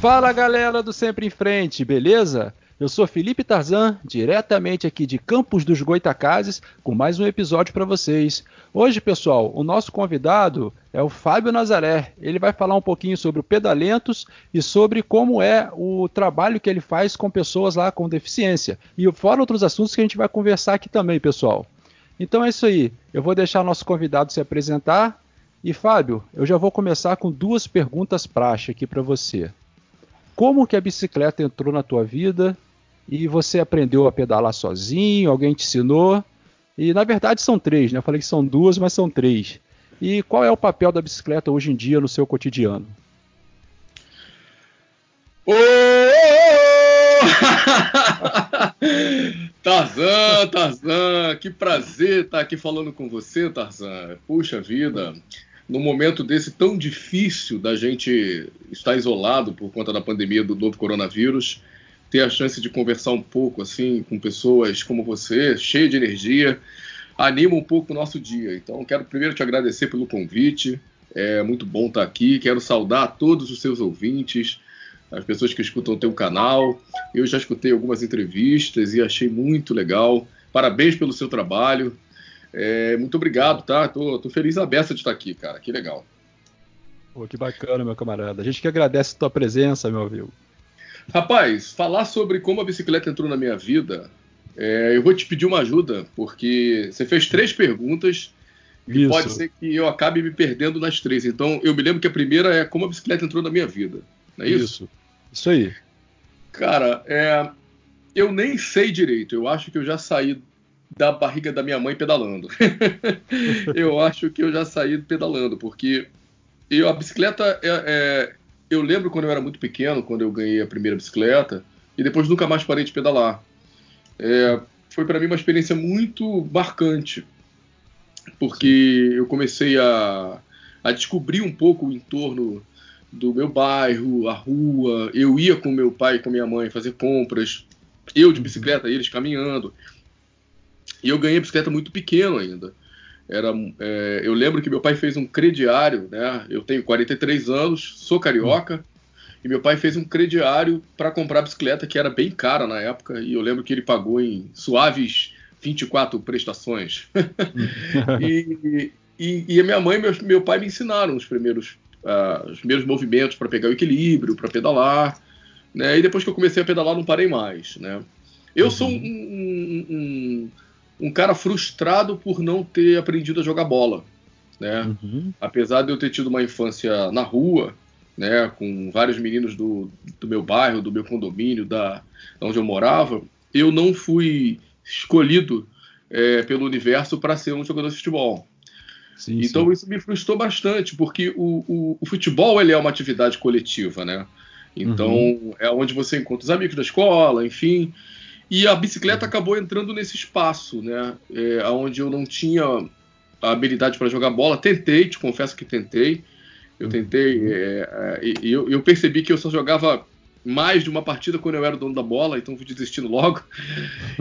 Fala galera do Sempre em Frente, beleza? Eu sou Felipe Tarzan, diretamente aqui de Campos dos Goitacazes, com mais um episódio para vocês. Hoje, pessoal, o nosso convidado é o Fábio Nazaré. Ele vai falar um pouquinho sobre o Pedalentos e sobre como é o trabalho que ele faz com pessoas lá com deficiência. E fora outros assuntos que a gente vai conversar aqui também, pessoal. Então é isso aí. Eu vou deixar nosso convidado se apresentar. E Fábio, eu já vou começar com duas perguntas praxe aqui para você. Como que a bicicleta entrou na tua vida e você aprendeu a pedalar sozinho? Alguém te ensinou? E na verdade são três, né? Eu falei que são duas, mas são três. E qual é o papel da bicicleta hoje em dia no seu cotidiano? Ô! Tarzan, Tarzan, que prazer estar aqui falando com você, Tarzan. Puxa vida, num momento desse tão difícil da gente estar isolado por conta da pandemia do novo coronavírus, ter a chance de conversar um pouco assim com pessoas como você, cheio de energia, anima um pouco o nosso dia. Então, quero primeiro te agradecer pelo convite. É muito bom estar aqui. Quero saudar todos os seus ouvintes, as pessoas que escutam o teu canal. Eu já escutei algumas entrevistas e achei muito legal. Parabéns pelo seu trabalho. É, muito obrigado, tá? Tô, tô feliz a beça de estar aqui, cara. Que legal. Pô, que bacana, meu camarada. A gente que agradece a tua presença, meu amigo. Rapaz, falar sobre como a bicicleta entrou na minha vida, é, eu vou te pedir uma ajuda, porque você fez três perguntas e Isso. pode ser que eu acabe me perdendo nas três. Então, eu me lembro que a primeira é como a bicicleta entrou na minha vida. Não é isso? Isso, isso aí. Cara, é, eu nem sei direito. Eu acho que eu já saí da barriga da minha mãe pedalando. eu acho que eu já saí pedalando, porque eu, a bicicleta é, é, eu lembro quando eu era muito pequeno, quando eu ganhei a primeira bicicleta, e depois nunca mais parei de pedalar. É, foi para mim uma experiência muito marcante, porque eu comecei a, a descobrir um pouco o entorno do meu bairro, a rua. Eu ia com meu pai e com minha mãe fazer compras, eu de bicicleta, eles caminhando. E eu ganhei a bicicleta muito pequeno ainda. Era, é, eu lembro que meu pai fez um crediário, né? Eu tenho 43 anos, sou carioca, e meu pai fez um crediário para comprar a bicicleta que era bem cara na época, e eu lembro que ele pagou em suaves 24 prestações. e, e, e, a minha mãe e meu, meu pai me ensinaram os primeiros, uh, os primeiros movimentos para pegar o equilíbrio, para pedalar, né? E depois que eu comecei a pedalar, não parei mais, né? Eu uhum. sou um, um, um um cara frustrado por não ter aprendido a jogar bola, né? Uhum. Apesar de eu ter tido uma infância na rua, né, com vários meninos do, do meu bairro, do meu condomínio, da, da onde eu morava, eu não fui escolhido é, pelo universo para ser um jogador de futebol. Sim, então sim. isso me frustrou bastante, porque o, o, o, futebol ele é uma atividade coletiva, né? Então uhum. é onde você encontra os amigos da escola, enfim. E a bicicleta acabou entrando nesse espaço, né? É, onde eu não tinha a habilidade para jogar bola. Tentei, te confesso que tentei. Eu uhum. tentei. É, é, e eu, eu, percebi que eu só jogava mais de uma partida quando eu era o dono da bola, então fui desistindo logo.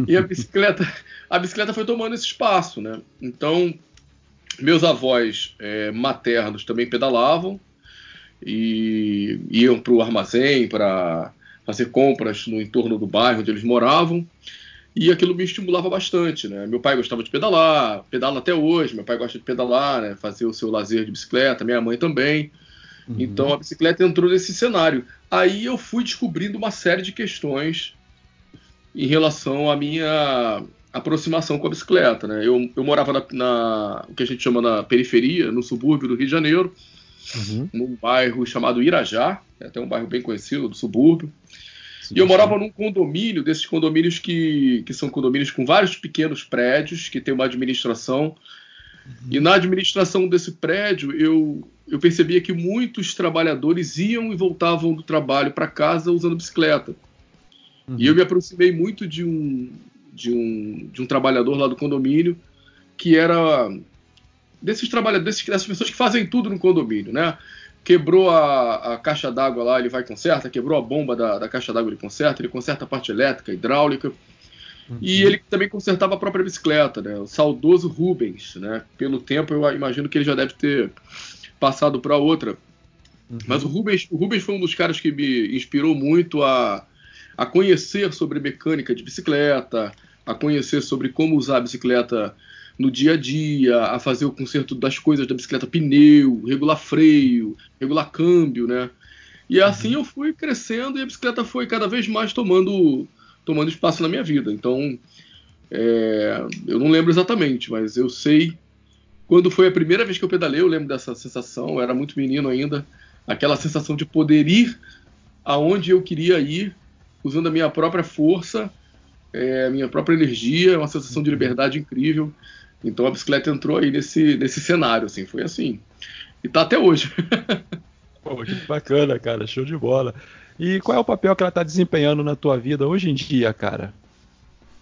E a bicicleta, a bicicleta foi tomando esse espaço, né? Então, meus avós é, maternos também pedalavam e iam para o armazém para fazer compras no entorno do bairro onde eles moravam. E aquilo me estimulava bastante, né? Meu pai gostava de pedalar, pedala até hoje, meu pai gosta de pedalar, né? Fazer o seu lazer de bicicleta, minha mãe também. Uhum. Então a bicicleta entrou nesse cenário. Aí eu fui descobrindo uma série de questões em relação à minha aproximação com a bicicleta, né? Eu, eu morava na, na o que a gente chama na periferia, no subúrbio do Rio de Janeiro, uhum. num bairro chamado Irajá, é até um bairro bem conhecido do subúrbio. Sim, e eu morava num condomínio, desses condomínios que, que são condomínios com vários pequenos prédios, que tem uma administração. Uhum. E na administração desse prédio, eu, eu percebia que muitos trabalhadores iam e voltavam do trabalho para casa usando bicicleta. Uhum. E eu me aproximei muito de um, de, um, de um trabalhador lá do condomínio, que era desses trabalhadores, dessas pessoas que fazem tudo no condomínio, né? quebrou a, a caixa d'água lá, ele vai e conserta, quebrou a bomba da, da caixa d'água, ele conserta, ele conserta a parte elétrica, hidráulica. Uhum. E ele também consertava a própria bicicleta, né? O saudoso Rubens, né? Pelo tempo, eu imagino que ele já deve ter passado para outra. Uhum. Mas o Rubens, o Rubens foi um dos caras que me inspirou muito a, a conhecer sobre mecânica de bicicleta, a conhecer sobre como usar a bicicleta no dia a dia, a fazer o conserto das coisas da bicicleta, pneu, regular freio, regular câmbio, né? E assim uhum. eu fui crescendo e a bicicleta foi cada vez mais tomando, tomando espaço na minha vida. Então, é, eu não lembro exatamente, mas eu sei quando foi a primeira vez que eu pedalei, eu lembro dessa sensação, eu era muito menino ainda, aquela sensação de poder ir aonde eu queria ir, usando a minha própria força, é, minha própria energia, uma sensação de liberdade incrível. Então a bicicleta entrou aí nesse, nesse cenário, assim, foi assim. E tá até hoje. Pô, que bacana, cara, show de bola. E qual é o papel que ela está desempenhando na tua vida hoje em dia, cara?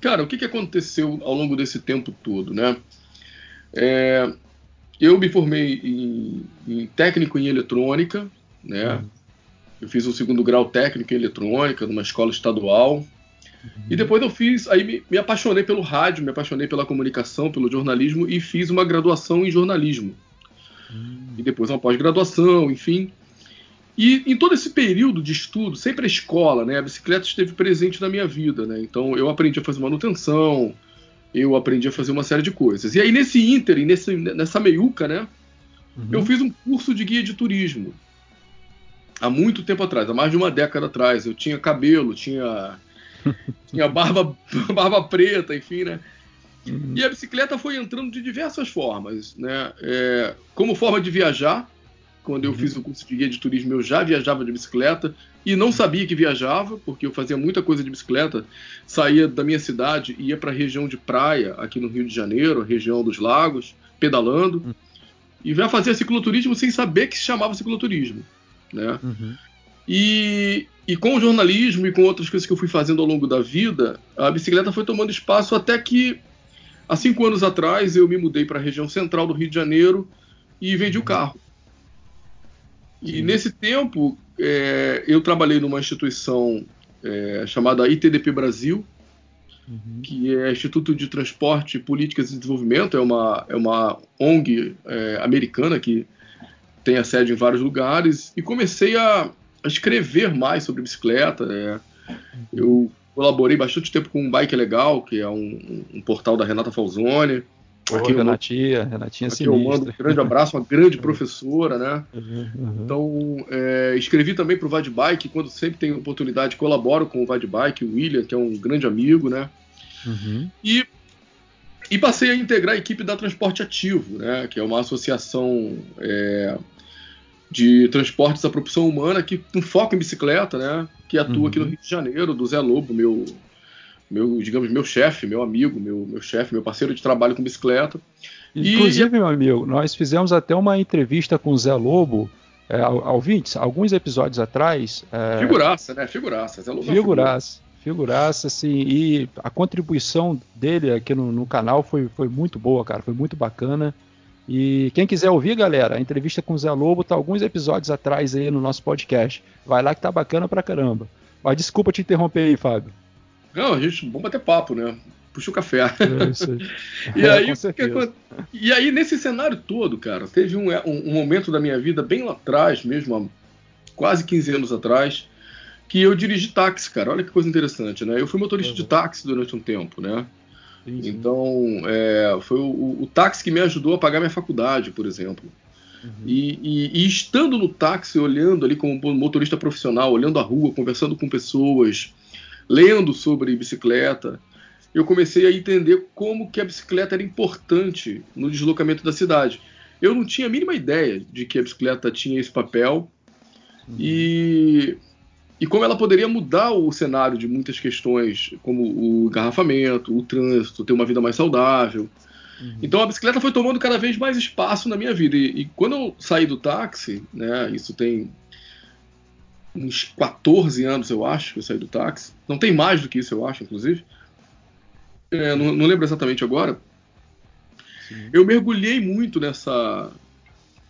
Cara, o que, que aconteceu ao longo desse tempo todo, né? É, eu me formei em, em, técnico em eletrônica, né? Uhum. Eu fiz um segundo grau técnico em eletrônica numa escola estadual. E depois eu fiz, aí me, me, apaixonei pelo rádio, me apaixonei pela comunicação, pelo jornalismo e fiz uma graduação em jornalismo. Uhum. E depois uma pós-graduação, enfim. E em todo esse período de estudo, sempre a escola, né? A bicicleta esteve presente na minha vida, né? Então eu aprendi a fazer manutenção, eu aprendi a fazer uma série de coisas. E aí, nesse ínter, nesse, nessa meiuca, né? Uhum. Eu fiz um curso de guia de turismo. Há muito tempo atrás, há mais de uma década atrás. Eu tinha cabelo, tinha, tinha barba, barba preta, enfim, né? Uhum. E a bicicleta foi entrando de diversas formas, né? É, como forma de viajar, quando eu uhum. fiz o curso de guia de turismo, eu já viajava de bicicleta e não sabia que viajava, porque eu fazia muita coisa de bicicleta. Saía da minha cidade e ia para a região de praia, aqui no Rio de Janeiro, região dos lagos, pedalando. Uhum. E já fazia cicloturismo sem saber que se chamava cicloturismo. Né? Uhum. E, e com o jornalismo e com outras coisas que eu fui fazendo ao longo da vida, a bicicleta foi tomando espaço até que, há cinco anos atrás, eu me mudei para a região central do Rio de Janeiro e vendi o uhum. carro. E nesse tempo, é, eu trabalhei numa instituição é, chamada ITDP Brasil, uhum. que é Instituto de Transporte, Políticas e Desenvolvimento, é uma, é uma ONG é, americana que tem a sede em vários lugares, e comecei a, a escrever mais sobre bicicleta. É. Eu colaborei bastante tempo com o Bike Legal, que é um, um portal da Renata Falzoni. Pô, aqui Renatinha, mando, Renatinha aqui eu mando um grande abraço, uma grande professora, né? Uhum, uhum. Então, é, escrevi também para o Vad Bike, quando sempre tenho oportunidade, colaboro com o Vad Bike, o William, que é um grande amigo, né? Uhum. E, e passei a integrar a equipe da Transporte Ativo, né? Que é uma associação é, de transportes à propulsão humana que com foco em bicicleta, né? Que atua aqui no uhum. Rio de Janeiro, do Zé Lobo, meu meu, digamos, meu chefe, meu amigo, meu, meu chefe, meu parceiro de trabalho com bicicleta. Inclusive, e... meu amigo, nós fizemos até uma entrevista com o Zé Lobo, é, ouvintes, alguns episódios atrás. É... Figuraça, né? Figuraça. Zé Lobo é figuraça. É figuraça, assim, e a contribuição dele aqui no, no, canal foi, foi muito boa, cara, foi muito bacana. E quem quiser ouvir, galera, a entrevista com o Zé Lobo tá alguns episódios atrás aí no nosso podcast. Vai lá que tá bacana pra caramba. Mas desculpa te interromper aí, Fábio. Não, a gente, vamos bater papo, né? Puxa o café. É isso aí. e, aí que, e aí, nesse cenário todo, cara, teve um, um, um, momento da minha vida, bem lá atrás, mesmo, há quase 15 anos atrás, que eu dirigi táxi, cara. Olha que coisa interessante, né? Eu fui motorista uhum. de táxi durante um tempo, né? Então, é, foi o, o, táxi que me ajudou a pagar minha faculdade, por exemplo. Uhum. E, e, e, estando no táxi, olhando ali como motorista profissional, olhando a rua, conversando com pessoas, lendo sobre bicicleta, eu comecei a entender como que a bicicleta era importante no deslocamento da cidade. Eu não tinha a mínima ideia de que a bicicleta tinha esse papel uhum. e, e como ela poderia mudar o cenário de muitas questões, como o engarrafamento, o trânsito, ter uma vida mais saudável. Uhum. Então a bicicleta foi tomando cada vez mais espaço na minha vida. E, e quando eu saí do táxi, né, isso tem uns 14 anos, eu acho, que eu saí do táxi. Não tem mais do que isso, eu acho, inclusive. É, não, não, lembro exatamente agora. Sim. Eu mergulhei muito nessa,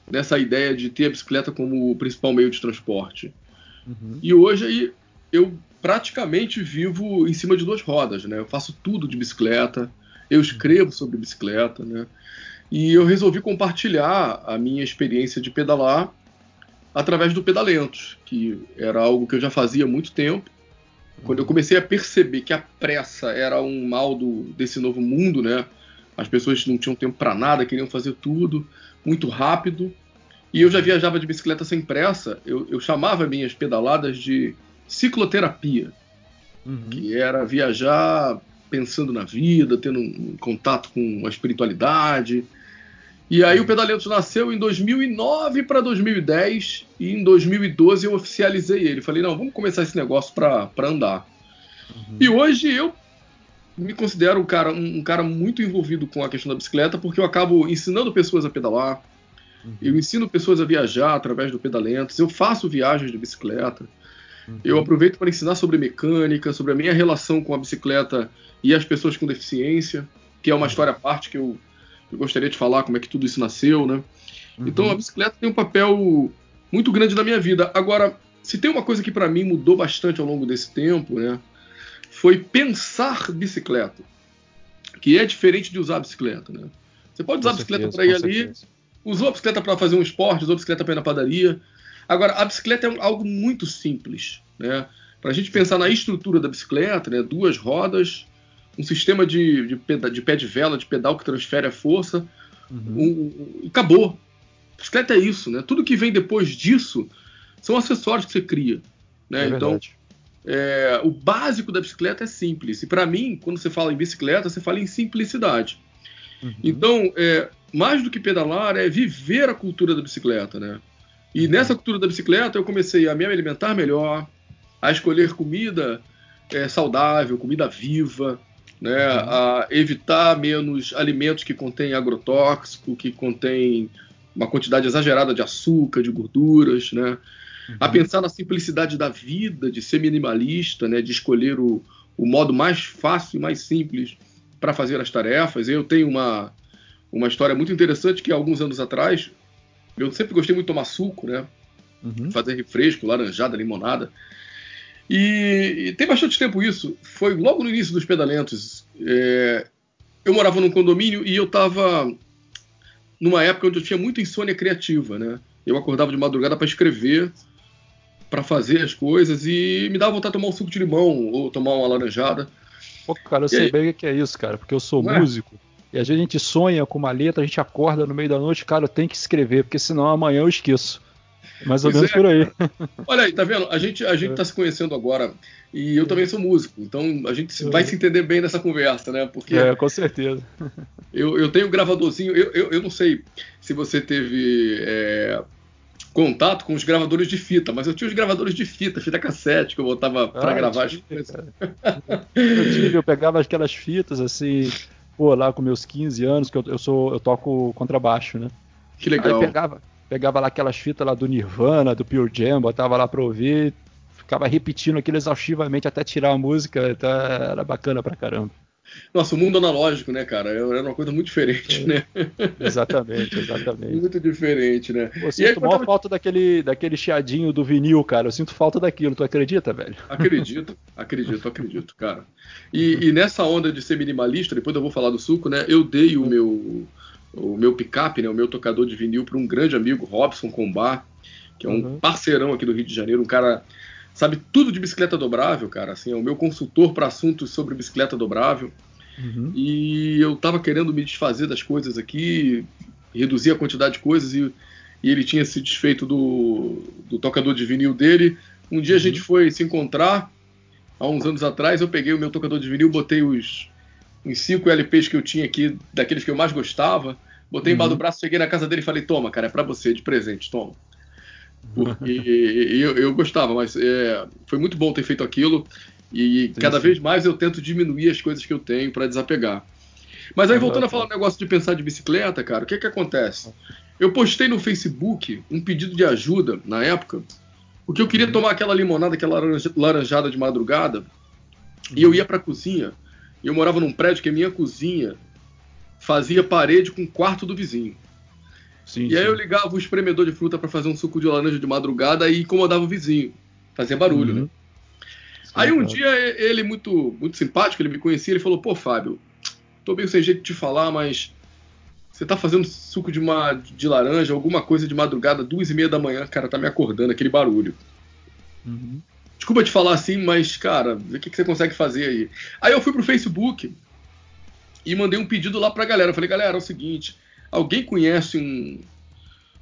nessa ideia de ter a bicicleta como o principal meio de transporte. Uhum. E hoje aí, eu praticamente vivo em cima de duas rodas, né? Eu faço tudo de bicicleta, eu escrevo sobre bicicleta, né? E eu resolvi compartilhar a minha experiência de pedalar através do Pedalentos, que era algo que eu já fazia há muito tempo. Quando eu comecei a perceber que a pressa era um mal do, desse novo mundo, né? As pessoas não tinham tempo para nada, queriam fazer tudo muito rápido. E eu já viajava de bicicleta sem pressa. Eu, eu chamava minhas pedaladas de cicloterapia, uhum. que era viajar pensando na vida, tendo um contato com a espiritualidade. E aí o Pedaletos nasceu em 2009 para 2010 e em 2012 eu oficializei ele. Falei, não, vamos começar esse negócio para andar. Uhum. E hoje eu me considero um cara, um, um, cara muito envolvido com a questão da bicicleta porque eu acabo ensinando pessoas a pedalar, uhum. eu ensino pessoas a viajar através do Pedalentos, eu faço viagens de bicicleta, uhum. eu aproveito para ensinar sobre mecânica, sobre a minha relação com a bicicleta e as pessoas com deficiência, que é uma uhum. história à parte que eu eu gostaria de falar como é que tudo isso nasceu, né? Uhum. Então a bicicleta tem um papel muito grande na minha vida. Agora, se tem uma coisa que para mim mudou bastante ao longo desse tempo, né? Foi pensar bicicleta, que é diferente de usar bicicleta, né? Você pode usar a bicicleta para ir ali, certeza. Usou a bicicleta para fazer um esporte, usou a bicicleta para ir na padaria. Agora, a bicicleta é algo muito simples, né? Para a gente pensar na estrutura da bicicleta, né? Duas rodas, um sistema de, de, peda, de, pé de vela, de pedal que transfere a força. Uhum. Um, um, acabou. Bicicleta é isso, né? Tudo que vem depois disso são acessórios que você cria. Né? É então, é, o básico da bicicleta é simples. E para mim, quando você fala em bicicleta, você fala em simplicidade. Uhum. Então, é, mais do que pedalar, é viver a cultura da bicicleta, né? E uhum. nessa cultura da bicicleta, eu comecei a me alimentar melhor, a escolher comida é, saudável, comida viva, né, uhum. a evitar menos alimentos que contêm agrotóxico, que contêm uma quantidade exagerada de açúcar, de gorduras, né, uhum. a pensar na simplicidade da vida, de ser minimalista, né, de escolher o, o modo mais fácil e mais simples para fazer as tarefas. Eu tenho uma, uma história muito interessante que alguns anos atrás eu sempre gostei muito de tomar suco, né, uhum. fazer refresco, laranjada, limonada. E, e, tem bastante tempo isso. Foi logo no início dos pedalentos. É, eu morava num condomínio e eu estava numa época onde eu tinha muita insônia criativa, né? Eu acordava de madrugada para escrever, para fazer as coisas e me dava vontade de tomar um suco de limão ou tomar uma laranjada. Pô, cara, eu e sei aí... bem o que é isso, cara, porque eu sou Não é? músico. É? E às vezes a gente sonha com uma letra, a gente acorda no meio da noite, cara, eu tenho que escrever, porque senão amanhã eu esqueço. Mais ou pois menos é. por aí. Olha aí, tá vendo? A gente, a gente é. tá se conhecendo agora. E eu também sou músico, então a gente vai se entender bem nessa conversa, né? Porque. É, com certeza. Eu, eu tenho um gravadorzinho, eu, eu, eu não sei se você teve é, contato com os gravadores de fita, mas eu tinha os gravadores de fita, fita cassete, que eu botava para ah, gravar tive, as coisas. Eu tive, eu pegava aquelas fitas assim, pô, lá com meus 15 anos, que eu, eu sou, eu toco contrabaixo, né? Que legal. Aí pegava, pegava lá aquelas fitas lá do Nirvana, do Pure Jam, botava lá pra ouvir, ficava repetindo aquilo exaustivamente até tirar a música, então era bacana pra caramba. Nossa, o mundo analógico, né, cara? Era uma coisa muito diferente, é. né? Exatamente, exatamente. Muito diferente, né? Eu sinto e aí, maior falta daquele, daquele chiadinho do vinil, cara. Eu sinto falta daquilo, tu acredita, velho? Acredito, acredito, acredito, cara. E, e nessa onda de ser minimalista, depois eu vou falar do suco, né? Eu dei o meu o meu picape, né, o meu tocador de vinil, para um grande amigo, Robson Combar, que é um uhum. parceirão aqui do Rio de Janeiro, um cara sabe tudo de bicicleta dobrável, cara, assim, é o meu consultor para assuntos sobre bicicleta dobrável. Uhum. E eu tava querendo me desfazer das coisas aqui, reduzir a quantidade de coisas e, e ele tinha se desfeito do, do tocador de vinil dele. Um dia uhum. a gente foi se encontrar, há uns anos atrás, eu peguei o meu tocador de vinil, botei os, uns cinco LPs que eu tinha aqui, daqueles que eu mais gostava, Botei uhum. embaixo do braço, cheguei na casa dele e falei: Toma, cara, é pra você, de presente, toma. Porque eu, eu, gostava, mas é, foi muito bom ter feito aquilo. E sim, cada sim. vez mais eu tento diminuir as coisas que eu tenho para desapegar. Mas aí, voltando a falar o negócio de pensar de bicicleta, cara, o que que acontece? Eu postei no Facebook um pedido de ajuda na época, porque eu queria uhum. tomar aquela limonada, aquela laranjada de madrugada, e eu ia pra cozinha. E eu morava num prédio que a minha cozinha fazia parede com o quarto do vizinho. Sim, e aí sim. eu ligava o espremedor de fruta para fazer um suco de laranja de madrugada e incomodava o vizinho. Fazia barulho, uhum. né? Sim, aí um dia ele, muito, muito simpático, ele me conhecia, ele falou: Pô, Fábio, tô meio sem jeito de te falar, mas Você tá fazendo suco de, uma, de laranja, alguma coisa de madrugada, duas e meia da manhã, cara, tá me acordando, aquele barulho. Uhum. Desculpa te falar assim, mas, cara, o que, que você consegue fazer aí? Aí eu fui pro Facebook e mandei um pedido lá pra galera. Eu falei, galera, é o seguinte, alguém conhece um,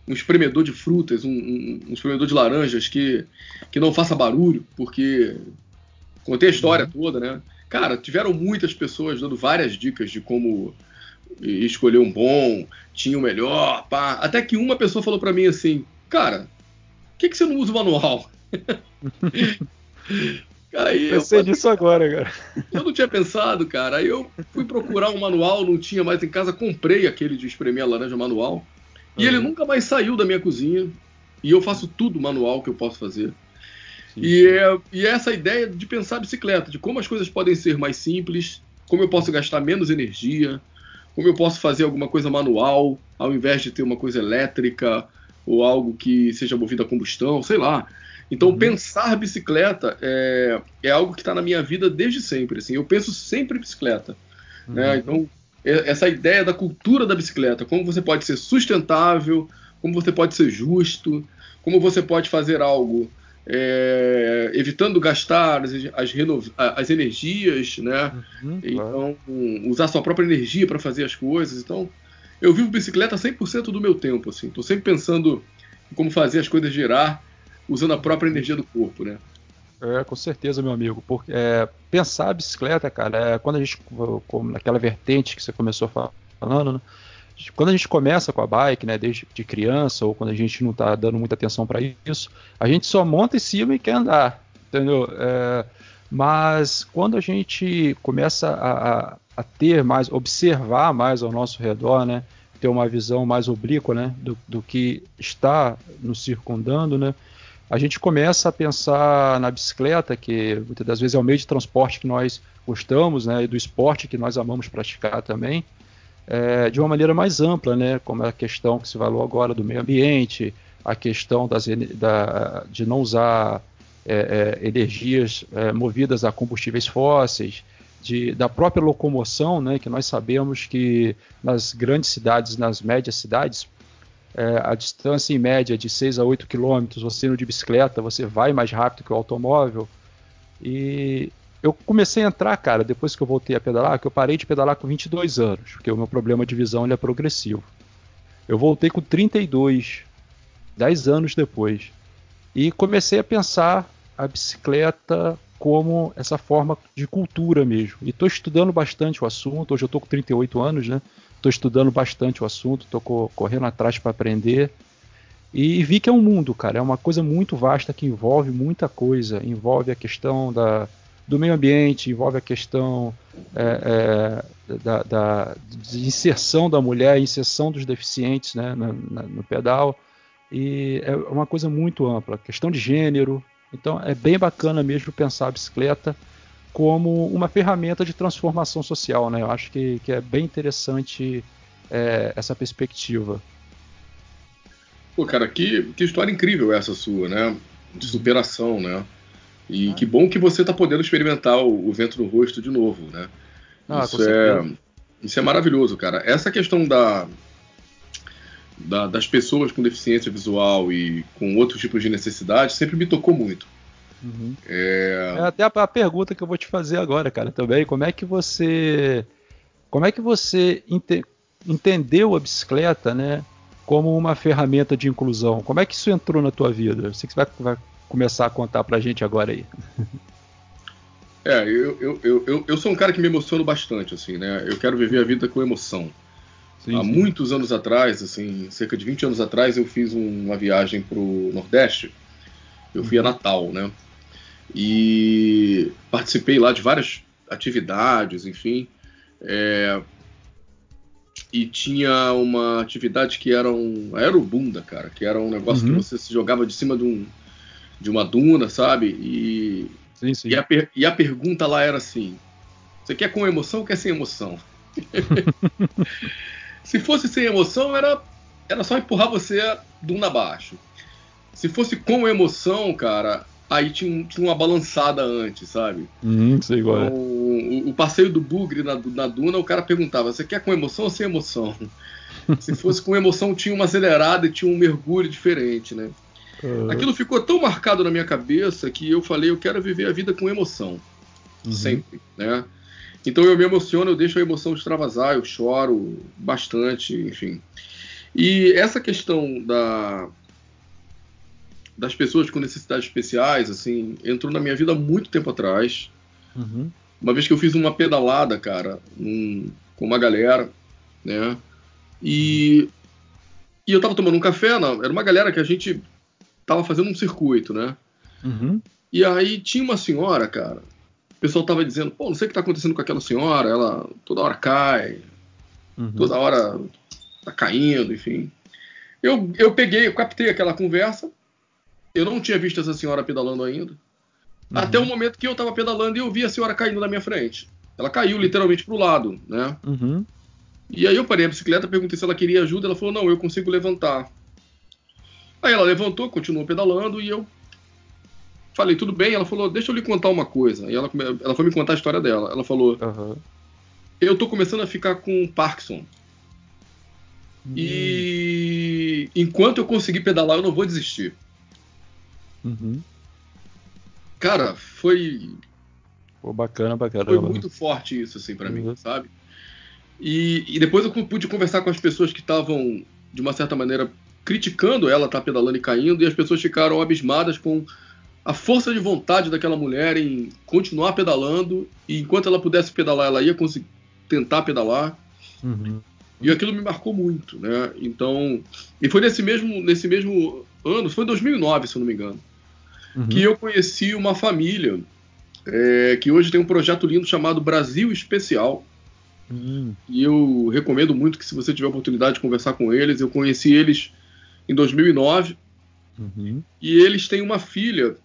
um espremedor de frutas, um, um, um, espremedor de laranjas que, que não faça barulho, porque contei a história uhum. toda, né? Cara, tiveram muitas pessoas dando várias dicas de como escolher um bom, tinha o melhor, pá. Até que uma pessoa falou para mim assim, cara, por que, que você não usa o manual? Aí Pensei eu, nisso agora, cara. Eu não tinha pensado, cara. Aí eu fui procurar um manual, não tinha mais em casa, comprei aquele de espremer a laranja manual. E uhum. ele nunca mais saiu da minha cozinha. E eu faço tudo manual que eu posso fazer. Sim, e, é, e é essa ideia de pensar a bicicleta, de como as coisas podem ser mais simples, como eu posso gastar menos energia, como eu posso fazer alguma coisa manual, ao invés de ter uma coisa elétrica ou algo que seja movido a combustão, sei lá. Então, uhum. pensar bicicleta é, é algo que está na minha vida desde sempre. Assim, eu penso sempre em bicicleta. Uhum. Né? Então, essa ideia da cultura da bicicleta, como você pode ser sustentável, como você pode ser justo, como você pode fazer algo é, evitando gastar as, as, as energias, né? Uhum, então, claro. usar sua própria energia para fazer as coisas. Então, eu vivo bicicleta 100% do meu tempo, assim. Estou sempre pensando em como fazer as coisas girar usando a própria energia do corpo, né? É, com certeza, meu amigo. Porque é, pensar a bicicleta, cara, é, quando a gente, como naquela vertente que você começou falando, né? Quando a gente começa com a bike, né, desde de criança ou quando a gente não está dando muita atenção para isso, a gente só monta em cima e quer andar, entendeu? É, mas quando a gente começa a, a, a, ter mais, observar mais ao nosso redor, né, ter uma visão mais oblíqua, né, do, do que está nos circundando, né, a gente começa a pensar na bicicleta, que muitas das vezes é o meio de transporte que nós gostamos, né, e do esporte que nós amamos praticar também, é, de uma maneira mais ampla, né, como a questão que se falou agora do meio ambiente, a questão das, da, de não usar é, é, energias é, movidas a combustíveis fósseis, de, da própria locomoção, né, que nós sabemos que nas grandes cidades, nas médias cidades, é, a distância em média de 6 a 8 quilômetros, você indo de bicicleta, você vai mais rápido que o automóvel. E eu comecei a entrar, cara, depois que eu voltei a pedalar, que eu parei de pedalar com 22 anos, porque o meu problema de visão ele é progressivo. Eu voltei com 32, 10 anos depois. E comecei a pensar a bicicleta como essa forma de cultura mesmo. E estou estudando bastante o assunto. Hoje eu estou com 38 anos, né? Estou estudando bastante o assunto, estou co correndo atrás para aprender. E vi que é um mundo, cara. É uma coisa muito vasta que envolve muita coisa. Envolve a questão da, do meio ambiente, envolve a questão é, é, da, da, de inserção da mulher, inserção dos deficientes né, no, no pedal. E é uma coisa muito ampla. Questão de gênero. Então é bem bacana mesmo pensar a bicicleta como uma ferramenta de transformação social, né? Eu acho que, que é bem interessante é, essa perspectiva. Pô, cara, que, que história incrível essa sua, né? De superação, né? E ah. que bom que você está podendo experimentar o, o, vento no rosto de novo, né? Ah, isso, é, isso é maravilhoso, cara. Essa questão da, da, das pessoas com deficiência visual e com outros tipos de necessidade sempre me tocou muito. Uhum. É... é... até a, a, pergunta que eu vou te fazer agora, cara, também. Como é que você, como é que você ente, entendeu a bicicleta, né, como uma ferramenta de inclusão? Como é que isso entrou na tua vida? Eu sei que você vai, vai começar a contar pra gente agora aí. É, eu, eu, eu, eu, sou um cara que me emociono bastante, assim, né? Eu quero viver a vida com emoção. Sim, Há sim. muitos anos atrás, assim, cerca de 20 anos atrás, eu fiz uma viagem pro Nordeste. Eu fui a uhum. Natal, né? E participei lá de várias atividades, enfim. É, e tinha uma atividade que era um aerobunda, cara, que era um negócio uhum. que você se jogava de cima de, um, de uma duna, sabe? E, sim, sim. E, a e a pergunta lá era assim: você quer com emoção ou quer sem emoção? se fosse sem emoção, era, era só empurrar você duna abaixo. Se fosse com emoção, cara, aí tinha, tinha uma balançada antes, sabe? Uhum, sei igual então, o, o, passeio do Bugre na, na, Duna, o cara perguntava: você quer com emoção ou sem emoção? Se fosse com emoção, tinha uma acelerada e tinha um mergulho diferente, né? Uhum. Aquilo ficou tão marcado na minha cabeça que eu falei, eu quero viver a vida com emoção. Uhum. Sempre, né? Então eu me emociono, eu deixo a emoção extravasar, eu choro bastante, enfim. E essa questão da, das pessoas com necessidades especiais, assim, entrou na minha vida há muito tempo atrás. Uhum. Uma vez que eu fiz uma pedalada, cara, um, com uma galera, né? E, e eu tava tomando um café, não, era uma galera que a gente tava fazendo um circuito, né? Uhum. E aí tinha uma senhora, cara. O pessoal tava dizendo, pô, não sei o que tá acontecendo com aquela senhora, ela toda hora cai, uhum. toda hora tá caindo, enfim. Eu, eu peguei, eu captei aquela conversa. Eu não tinha visto essa senhora pedalando ainda. Uhum. Até o momento que eu tava pedalando e eu vi a senhora caindo na minha frente. Ela caiu literalmente pro lado, né? Uhum. E aí eu parei a bicicleta, perguntei se ela queria ajuda, ela falou, não, eu consigo levantar. Aí ela levantou, continuou pedalando e eu falei, tudo bem? Ela falou, deixa eu lhe contar uma coisa. E ela, ela foi me contar a história dela. Ela falou, uhum. eu tô começando a ficar com Parkinson. Uhum. E enquanto eu conseguir pedalar, eu não vou desistir. Uhum. Cara, foi Pô, bacana, bacana. Foi muito forte isso, assim, para uhum. mim, sabe? E, e, depois eu pude conversar com as pessoas que estavam, de uma certa maneira, criticando ela estar tá pedalando e caindo, e as pessoas ficaram abismadas com a força de vontade daquela mulher em continuar pedalando, e enquanto ela pudesse pedalar, ela ia conseguir tentar pedalar. Uhum. E aquilo me marcou muito, né? Então, e foi nesse mesmo, nesse mesmo ano, foi em 2009, se eu não me engano, uhum. que eu conheci uma família é, que hoje tem um projeto lindo chamado Brasil Especial. Hum. E eu recomendo muito que, se você tiver a oportunidade de conversar com eles, eu conheci eles em 2009. Uhum. E eles têm uma filha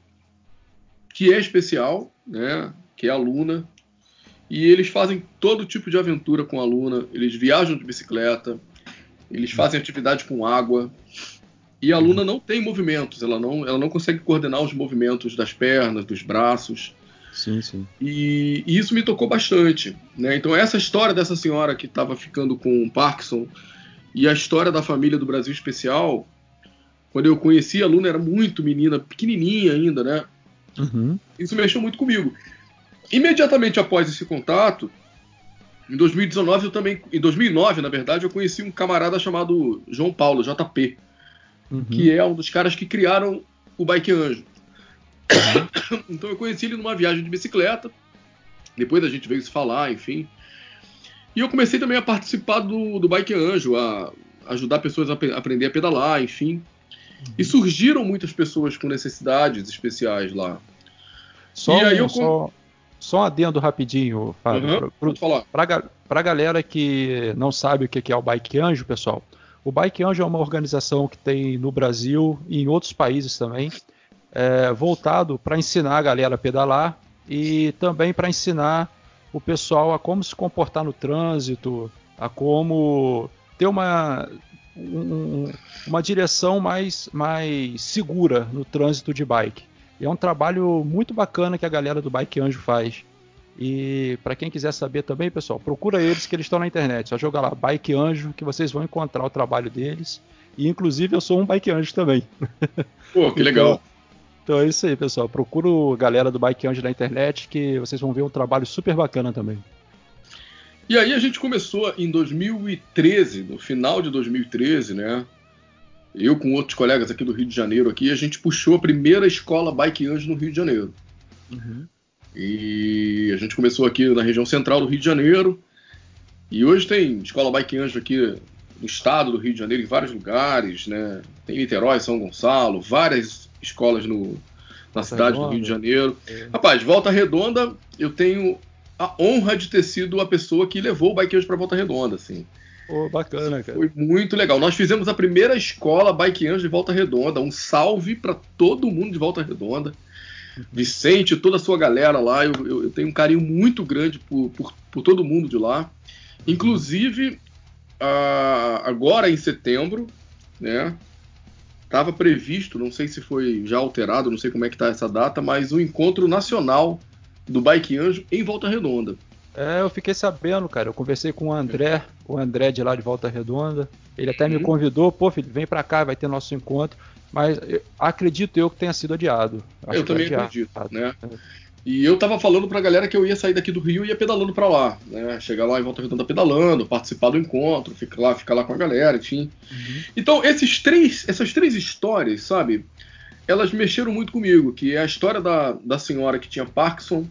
que é especial, né, que é aluna. E eles fazem todo tipo de aventura com a aluna. Eles viajam de bicicleta, eles fazem atividade com água. E a aluna não tem movimentos, ela não, ela não consegue coordenar os movimentos das pernas, dos braços. Sim, sim. E, e isso me tocou bastante. Né? Então, essa história dessa senhora que estava ficando com Parkinson e a história da família do Brasil Especial, quando eu conheci a Luna, era muito menina, pequenininha ainda, né? Uhum. Isso mexeu muito comigo. Imediatamente após esse contato, em 2019 eu também, em 2009 na verdade, eu conheci um camarada chamado João Paulo, JP, uhum. que é um dos caras que criaram o Bike Anjo. então eu conheci ele numa viagem de bicicleta. Depois a gente veio se falar, enfim. E eu comecei também a participar do, do Bike Anjo, a ajudar pessoas a aprender a pedalar, enfim. E surgiram muitas pessoas com necessidades especiais lá. Só, e aí eu... só, só um adendo rapidinho, Fábio. Uhum, para a galera que não sabe o que é o Bike Anjo, pessoal, o Bike Anjo é uma organização que tem no Brasil e em outros países também é, voltado para ensinar a galera a pedalar e também para ensinar o pessoal a como se comportar no trânsito, a como ter uma, um, uma direção mais, mais segura no trânsito de bike. E é um trabalho muito bacana que a galera do Bike Anjo faz. E para quem quiser saber também, pessoal, procura eles que eles estão na internet. Só joga lá Bike Anjo que vocês vão encontrar o trabalho deles. E inclusive eu sou um Bike Anjo também. Pô, que legal. Então, então é isso aí, pessoal. Procura a galera do Bike Anjo na internet que vocês vão ver um trabalho super bacana também. E aí a gente começou em 2013, no final de 2013, né? Eu com outros colegas aqui do Rio de Janeiro aqui, a gente puxou a primeira escola Bike Anjo no Rio de Janeiro. Uhum. E a gente começou aqui na região central do Rio de Janeiro. E hoje tem escola Bike Anjo aqui no estado do Rio de Janeiro, em vários lugares, né? Tem Niterói, São Gonçalo, várias escolas no, na cidade do Rio de Janeiro. É. Rapaz, Volta Redonda, eu tenho a honra de ter sido a pessoa que levou o Bike para Volta Redonda, assim. Pô, bacana, cara. Foi muito legal. Nós fizemos a primeira escola Bike de Volta Redonda. Um salve para todo mundo de Volta Redonda. Vicente, toda a sua galera lá. Eu, eu, eu tenho um carinho muito grande por, por, por, todo mundo de lá. Inclusive, agora em setembro, né? estava previsto, não sei se foi já alterado, não sei como é que está essa data, mas o encontro nacional do Bike Anjo em Volta Redonda. É, eu fiquei sabendo, cara. Eu conversei com o André, o André de lá de Volta Redonda. Ele até me convidou, pô, filho, vem pra cá, vai ter nosso encontro. Mas eu, acredito eu que tenha sido adiado. Acho eu também adiado. acredito, né? É. E eu tava falando pra galera que eu ia sair daqui do Rio e ia pedalando pra lá, né? Chegar lá em Volta Redonda pedalando, participar do encontro, ficar lá, ficar lá com a galera, enfim. Uhum. Então, esses três, essas três histórias, sabe? Elas mexeram muito comigo, que é a história da, da senhora que tinha Parkinson,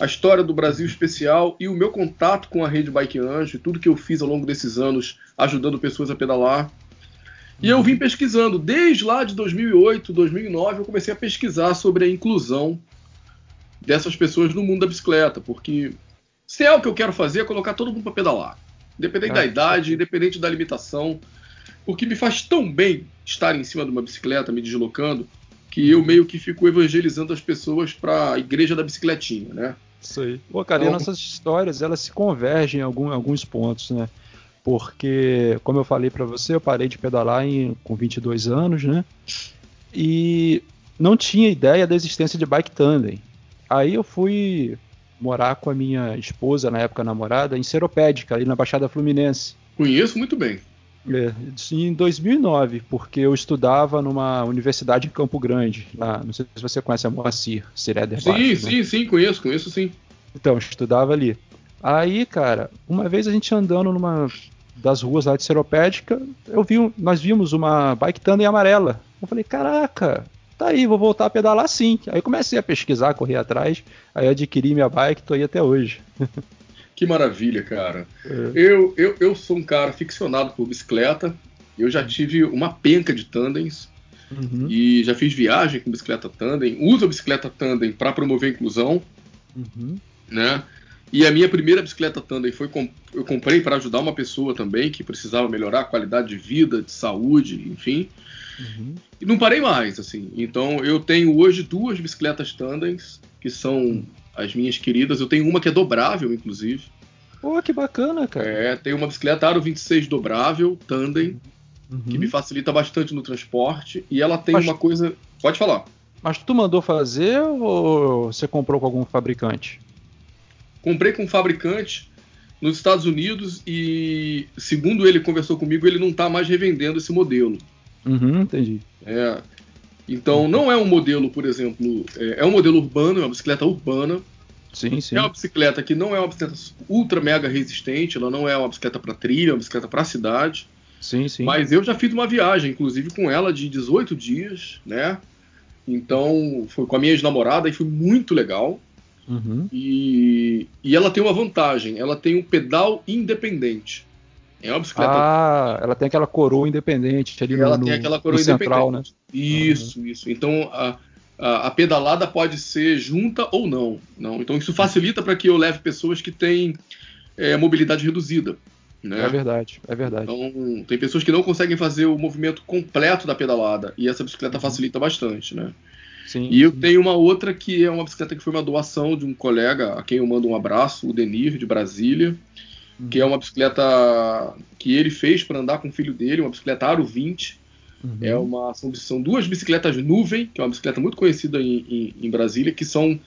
a história do Brasil Especial e o meu contato com a rede Bike Anjo, tudo que eu fiz ao longo desses anos ajudando pessoas a pedalar. E eu vim pesquisando, desde lá de 2008, 2009, eu comecei a pesquisar sobre a inclusão dessas pessoas no mundo da bicicleta, porque se é o que eu quero fazer é colocar todo mundo para pedalar, independente é. da idade, independente da limitação, porque me faz tão bem estar em cima de uma bicicleta, me deslocando, que eu meio que fico evangelizando as pessoas para a igreja da bicicletinha, né? Isso aí. Pô, cara, então... e nossas histórias, elas se convergem em algum, alguns pontos, né? Porque, como eu falei para você, eu parei de pedalar em, com 22 anos, né? E não tinha ideia da existência de bike tandem. Aí eu fui morar com a minha esposa, na época namorada, em Seropédica, ali na Baixada Fluminense. Conheço muito bem. É, em 2009, porque eu estudava numa universidade em Campo Grande. Lá, não sei se você conhece a Moacir Cireder Sim, né? sim, sim, conheço, conheço sim. Então, estudava ali. Aí, cara, uma vez a gente andando numa das ruas lá de Seropédica, eu vi, nós vimos uma bike tandem amarela. Eu falei, caraca, tá aí, vou voltar a pedalar sim. Aí comecei a pesquisar, correr atrás, aí adquiri minha bike, tô aí até hoje. Que maravilha, cara. É. Eu, eu, eu sou um cara ficcionado por bicicleta. Eu já tive uma penca de tandems. Uhum. E já fiz viagem com bicicleta tandem. Uso a bicicleta tandem para promover a inclusão. Uhum. Né? E a minha primeira bicicleta tandem foi eu comprei para ajudar uma pessoa também que precisava melhorar a qualidade de vida, de saúde, enfim. Uhum. E não parei mais, assim. Então eu tenho hoje duas bicicletas tandems que são as minhas queridas. Eu tenho uma que é dobrável, inclusive. Pô, que bacana, cara. É, tem uma bicicleta Aro 26 dobrável, tandem, uhum. que me facilita bastante no transporte. E ela tem Mas... uma coisa. Pode falar. Mas tu mandou fazer ou você comprou com algum fabricante? Comprei com um fabricante nos Estados Unidos e, segundo ele conversou comigo, ele não está mais revendendo esse modelo. Uhum, entendi. É, então, não é um modelo, por exemplo, é, é um modelo urbano, é uma bicicleta urbana. Sim, sim. É uma bicicleta que não é uma bicicleta ultra mega resistente, ela não é uma bicicleta para trilha, é uma bicicleta para cidade. Sim, sim. Mas eu já fiz uma viagem, inclusive com ela, de 18 dias, né? Então, foi com a minha ex-namorada e foi muito legal. Uhum. E, e ela tem uma vantagem, ela tem um pedal independente. É uma bicicleta. Ah, ela tem aquela coroa independente ali ela no, tem aquela coroa central, né? Isso, uhum. isso. Então a, a, a, pedalada pode ser junta ou não. não. Então isso facilita para que eu leve pessoas que têm é, mobilidade reduzida. Né? É verdade, é verdade. Então tem pessoas que não conseguem fazer o movimento completo da pedalada e essa bicicleta uhum. facilita bastante, né? Sim, e eu sim. tenho uma outra que é uma bicicleta que foi uma doação de um colega a quem eu mando um abraço, o Denir de Brasília que é uma bicicleta que ele fez para andar com o filho dele, uma bicicleta Aro 20. Uhum. É uma, são, são, duas bicicletas nuvem, que é uma bicicleta muito conhecida em, em, em, Brasília, que são.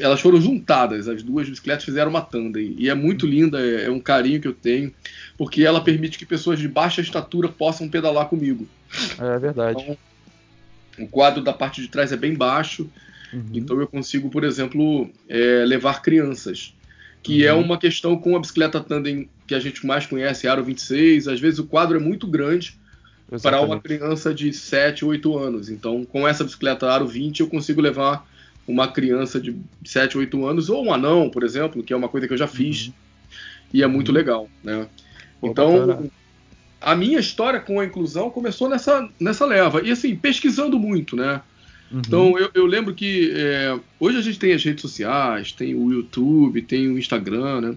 Elas foram juntadas, as duas bicicletas fizeram uma tandem. E é muito linda, é, é um carinho que eu tenho, porque ela permite que pessoas de baixa estatura possam pedalar comigo. É verdade. Então, o quadro da parte de trás é bem baixo, uhum. então eu consigo, por exemplo, é, levar crianças que é uhum. é uma questão com a bicicleta tandem que a gente mais conhece, Aro 26. Às vezes o quadro é muito grande Exatamente. para uma criança de 7, 8 anos. Então, com essa bicicleta Aro 20, eu consigo levar uma criança de 7, 8 anos, ou um anão, por exemplo, que é uma coisa que eu já fiz. Uhum. E é muito uhum. legal, né? Então, bacana. A minha história com a inclusão começou nessa, nessa leva. E assim, pesquisando muito, né? Uhum. Então eu, eu, lembro que é, hoje a gente tem as redes sociais, tem o YouTube, tem o Instagram, né?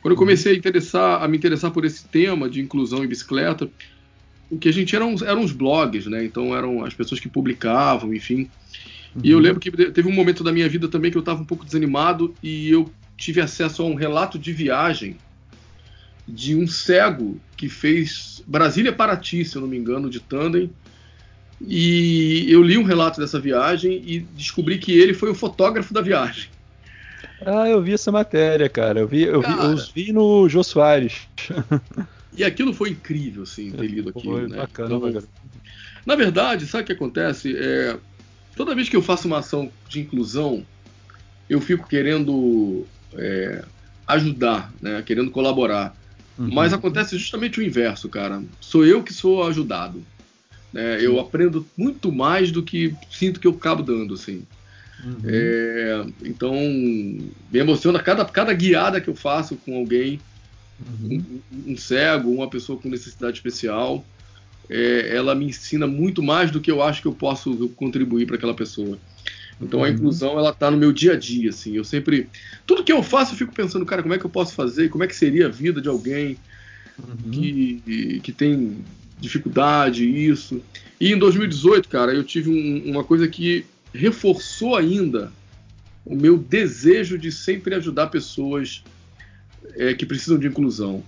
Quando eu uhum. comecei a, interessar, a me interessar por esse tema de inclusão em bicicleta, o que a gente eram, eram os blogs, né? Então eram as pessoas que publicavam, enfim. Uhum. E eu uhum. lembro que teve um momento da minha vida também que eu estava um pouco desanimado e eu tive acesso a um relato de viagem de um cego que fez Brasília-Paraty, se eu não me engano, de tandem, e eu li um relato dessa viagem e descobri que ele foi o fotógrafo da viagem. Ah, eu vi essa matéria, cara. Eu vi, eu vi, eu vi no Jô Soares. E aquilo foi incrível, assim, ter lido aquilo, foi né? Bacana, então, Na verdade, sabe o que acontece? É, toda vez que eu faço uma ação de inclusão, eu fico querendo é, ajudar, né? Querendo colaborar. Uhum. Mas acontece justamente o inverso, cara. Sou eu que sou ajudado. Né? Eu aprendo muito mais do que sinto que eu acabo dando, assim. Uhum. É, então, me emociona cada, cada guiada que eu faço com alguém, uhum. um, um, cego, uma pessoa com necessidade especial, é, ela me ensina muito mais do que eu acho que eu posso contribuir para aquela pessoa. Então uhum. a inclusão ela tá no meu dia a dia, assim. Eu sempre tudo que eu faço eu fico pensando, cara, como é que eu posso fazer? Como é que seria a vida de alguém uhum. que, que tem dificuldade isso? E em 2018, cara, eu tive um, uma coisa que reforçou ainda o meu desejo de sempre ajudar pessoas é, que precisam de inclusão.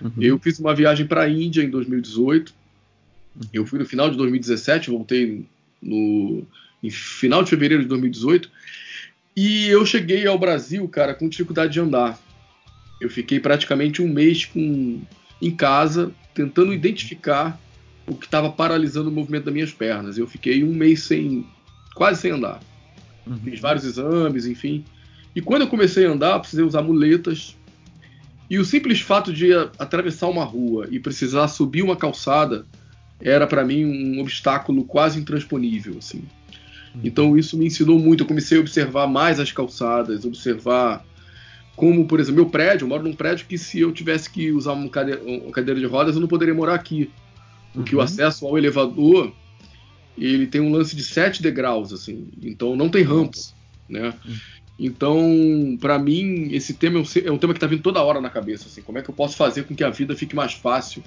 Uhum. Eu fiz uma viagem para a Índia em 2018. Uhum. Eu fui no final de 2017, voltei no em final de fevereiro de 2018. E eu cheguei ao Brasil, cara, com dificuldade de andar. Eu fiquei praticamente um mês com, em casa, tentando identificar o que estava paralisando o movimento das minhas pernas. Eu fiquei um mês sem, quase sem andar. Uhum. Fiz vários exames, enfim. E quando eu comecei a andar, precisei usar muletas. E o simples fato de atravessar uma rua e precisar subir uma calçada era para mim um obstáculo quase intransponível, assim. Então isso me ensinou muito. Eu comecei a observar mais as calçadas, observar como, por exemplo, meu prédio, eu moro num prédio que se eu tivesse que usar uma cadeira, uma cadeira de rodas, eu não poderia morar aqui. Porque uhum. o acesso ao elevador, ele tem um lance de 7 degraus, assim. Então não tem rampa, né? Uhum. Então, para mim, esse tema é um tema que está vindo toda hora na cabeça, assim. Como é que eu posso fazer com que a vida fique mais fácil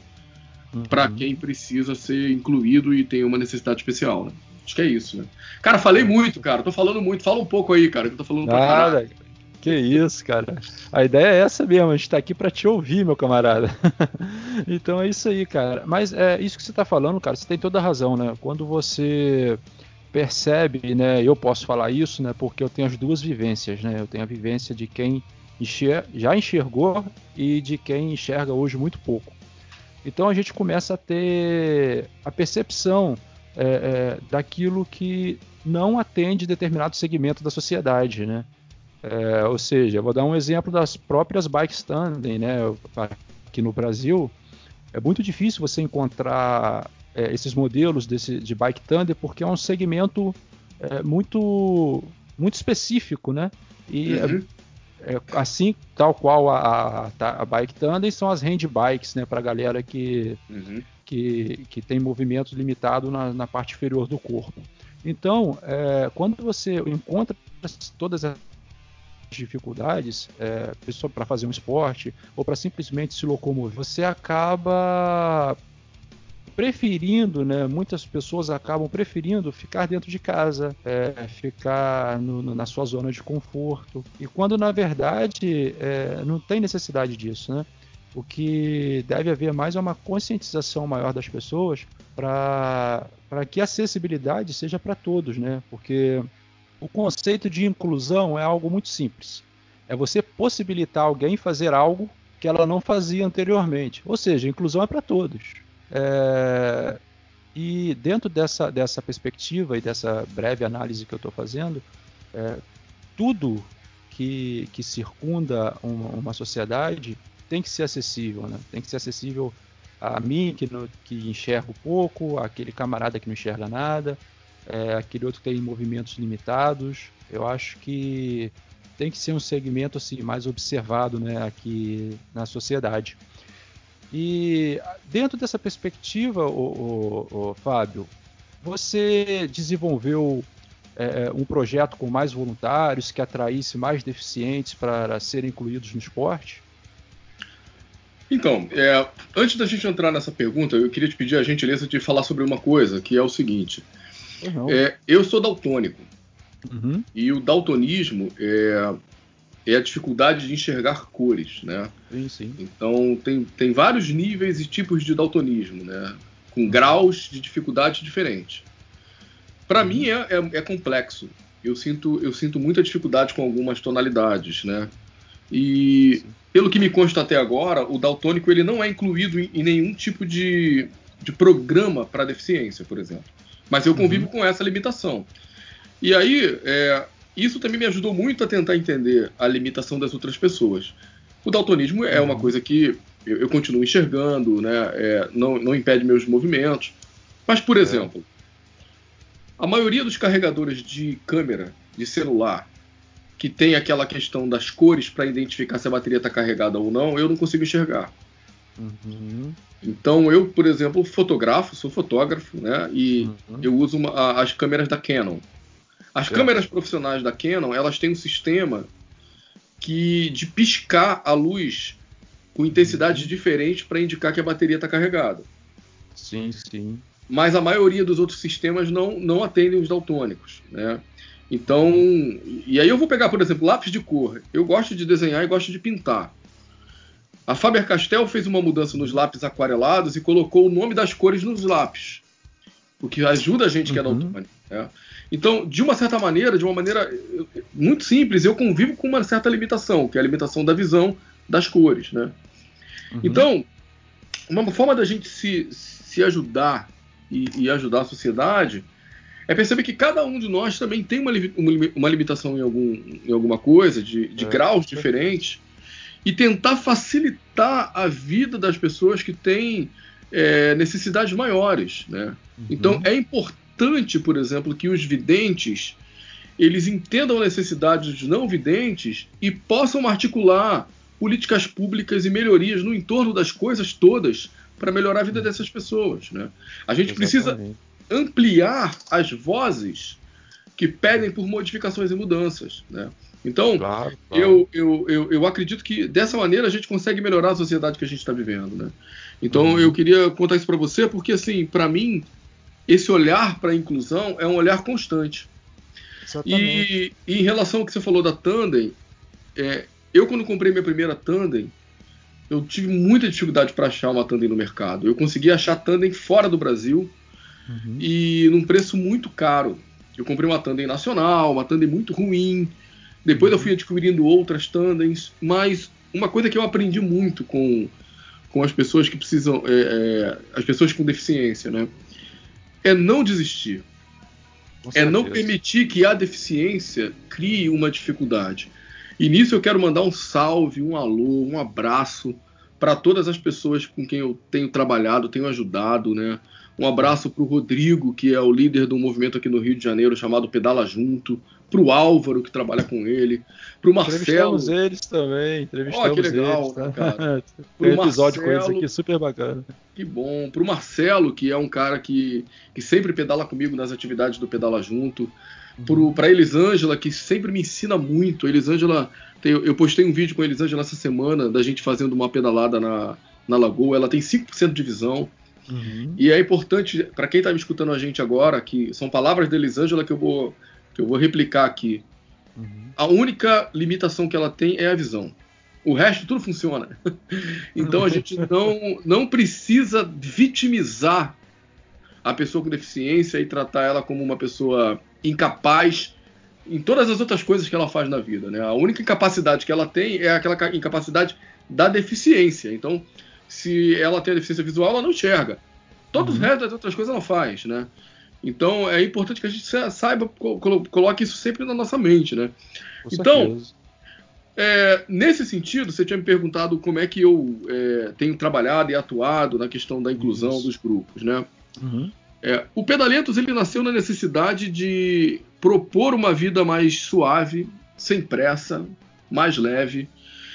uhum. para quem precisa ser incluído e tem uma necessidade especial, né? Acho que é isso, né? Cara, falei muito, cara. Tô falando muito. Fala um pouco aí, cara, que eu tô falando pra caralho. Que isso, cara. A ideia é essa mesmo, a gente tá aqui para te ouvir, meu camarada. então é isso aí, cara. Mas é isso que você tá falando, cara, você tem toda a razão, né? Quando você percebe, né? Eu posso falar isso, né? Porque eu tenho as duas vivências, né? Eu tenho a vivência de quem enxer já enxergou e de quem enxerga hoje muito pouco. Então a gente começa a ter a percepção é, é, daquilo que não atende determinado segmento da sociedade, né? É, ou seja, vou dar um exemplo das próprias bike standing, né? Aqui no Brasil é muito difícil você encontrar é, esses modelos desse, de bike tandem porque é um segmento é, muito muito específico, né? E uhum. É, assim, tal qual a, a, a, bike tandem são as hand bikes, né? Para galera que uhum que, que tem movimento limitado na, na parte inferior do corpo. Então, é, quando você encontra todas as dificuldades, é, para fazer um esporte ou para simplesmente se locomover, você acaba preferindo, né? Muitas pessoas acabam preferindo ficar dentro de casa, é, ficar no, no, na sua zona de conforto. E quando na verdade é, não tem necessidade disso, né? O que deve haver mais é uma conscientização maior das pessoas para que a acessibilidade seja para todos, né? Porque o conceito de inclusão é algo muito simples. É você possibilitar alguém fazer algo que ela não fazia anteriormente. Ou seja, inclusão é para todos. É... E dentro dessa, dessa perspectiva e dessa breve análise que eu estou fazendo, é, tudo que, que circunda uma, uma sociedade tem que ser acessível, né? Tem que ser acessível a mim, que, no, que enxergo pouco, aquele camarada que não enxerga nada, é, aquele outro que tem movimentos limitados. Eu acho que tem que ser um segmento assim mais observado, né, aqui na sociedade. E dentro dessa perspectiva, o, o, o Fábio, você desenvolveu é, um projeto com mais voluntários que atraísse mais deficientes para serem incluídos no esporte? Então, é, antes da gente entrar nessa pergunta, eu queria te pedir a gentileza de falar sobre uma coisa, que é o seguinte. Uhum. É, eu sou daltônico. Uhum. E o daltonismo é, é, a dificuldade de enxergar cores, né? Sim, sim. Então, tem, tem vários níveis e tipos de daltonismo, né? Com graus de dificuldade diferentes. Para uhum. mim é, é, é complexo. eu sinto, eu sinto muita dificuldade com algumas tonalidades, né? E pelo que me consta até agora, o daltônico ele não é incluído em, em nenhum tipo de, de programa para deficiência, por exemplo. Mas eu convivo uhum. com essa limitação. E aí, é, isso também me ajudou muito a tentar entender a limitação das outras pessoas. O daltonismo é uma uhum. coisa que eu, eu continuo enxergando, né? É, não, não impede meus movimentos. Mas, por é. exemplo, a maioria dos carregadores de câmera de celular que tem aquela questão das cores para identificar se a bateria está carregada ou não, eu não consigo enxergar. Uhum. Então eu, por exemplo, fotografo, sou fotógrafo, né? E uhum. eu uso uma, a, as câmeras da Canon. As é. câmeras profissionais da Canon, elas têm um sistema que de piscar a luz com intensidades uhum. diferentes para indicar que a bateria está carregada. Sim, sim. Mas a maioria dos outros sistemas não, não atendem os daltônicos, né? Então, e aí eu vou pegar, por exemplo, lápis de cor. Eu gosto de desenhar e gosto de pintar. A Faber-Castell fez uma mudança nos lápis aquarelados e colocou o nome das cores nos lápis, o que ajuda a gente que é uhum. daltônico. Né? Então, de uma certa maneira, de uma maneira muito simples, eu convivo com uma certa limitação, que é a limitação da visão das cores. Né? Uhum. Então, uma forma da gente se, se ajudar e, e ajudar a sociedade é perceber que cada um de nós também tem uma, uma limitação em, algum, em alguma coisa, de, de é, graus diferentes, e tentar facilitar a vida das pessoas que têm é, necessidades maiores. Né? Uhum. Então é importante, por exemplo, que os videntes eles entendam a necessidade dos não videntes e possam articular políticas públicas e melhorias no entorno das coisas todas para melhorar a vida uhum. dessas pessoas. Né? A gente Exatamente. precisa ampliar as vozes que pedem por modificações e mudanças. Né? Então, claro, claro. Eu, eu, eu, eu, acredito que dessa maneira a gente consegue melhorar a sociedade que a gente está vivendo. Né? Então, uhum. eu queria contar isso para você, porque, assim, para mim, esse olhar para a inclusão é um olhar constante. E, e, em relação ao que você falou da Tandem, é, eu, quando comprei minha primeira Tandem, eu tive muita dificuldade para achar uma Tandem no mercado. Eu consegui achar Tandem fora do Brasil uhum. e num preço muito caro. Eu comprei uma tandem nacional, uma tandem muito ruim. Depois uhum. eu fui adquirindo outras tandens, mas uma coisa que eu aprendi muito com, com as pessoas que precisam, é, é, as pessoas com deficiência, né? É não desistir. é não permitir que a deficiência crie uma dificuldade. E nisso eu quero mandar um salve, um alô, um abraço para todas as pessoas com quem eu tenho trabalhado, tenho ajudado, né? Um abraço para o Rodrigo, que é o líder do movimento aqui no Rio de Janeiro chamado Pedala Junto. Para o Álvaro, que trabalha com ele. Para o Marcelo. Entrevistamos eles também. Entrevistamos oh, que legal, eles, tá? cara. Tem um episódio Marcelo, com eles aqui super bacana. Que bom. Para o Marcelo, que é um cara que, que sempre pedala comigo nas atividades do Pedala Junto. Uhum. Para Elisângela, que sempre me ensina muito. Elisângela, eu postei um vídeo com a Elisângela essa semana da gente fazendo uma pedalada na, na Lagoa. Ela tem 5% de visão. Uhum. E é importante, para quem está me escutando a gente agora, que são palavras de Elisângela que eu vou, que eu vou replicar aqui. Uhum. A única limitação que ela tem é a visão. O resto tudo funciona. então a gente não, não precisa vitimizar a pessoa com deficiência e tratar ela como uma pessoa incapaz em todas as outras coisas que ela faz na vida. Né? A única incapacidade que ela tem é aquela incapacidade da deficiência. Então, se ela tem a deficiência visual, ela não enxerga. Todos uhum. os restos das outras coisas ela faz, né? Então é importante que a gente saiba, coloque isso sempre na nossa mente, né? Com então, é, nesse sentido, você tinha me perguntado como é que eu é, tenho trabalhado e atuado na questão da inclusão isso. dos grupos, né? Uhum. É, o Pedalentos ele nasceu na necessidade de propor uma vida mais suave, sem pressa, mais leve,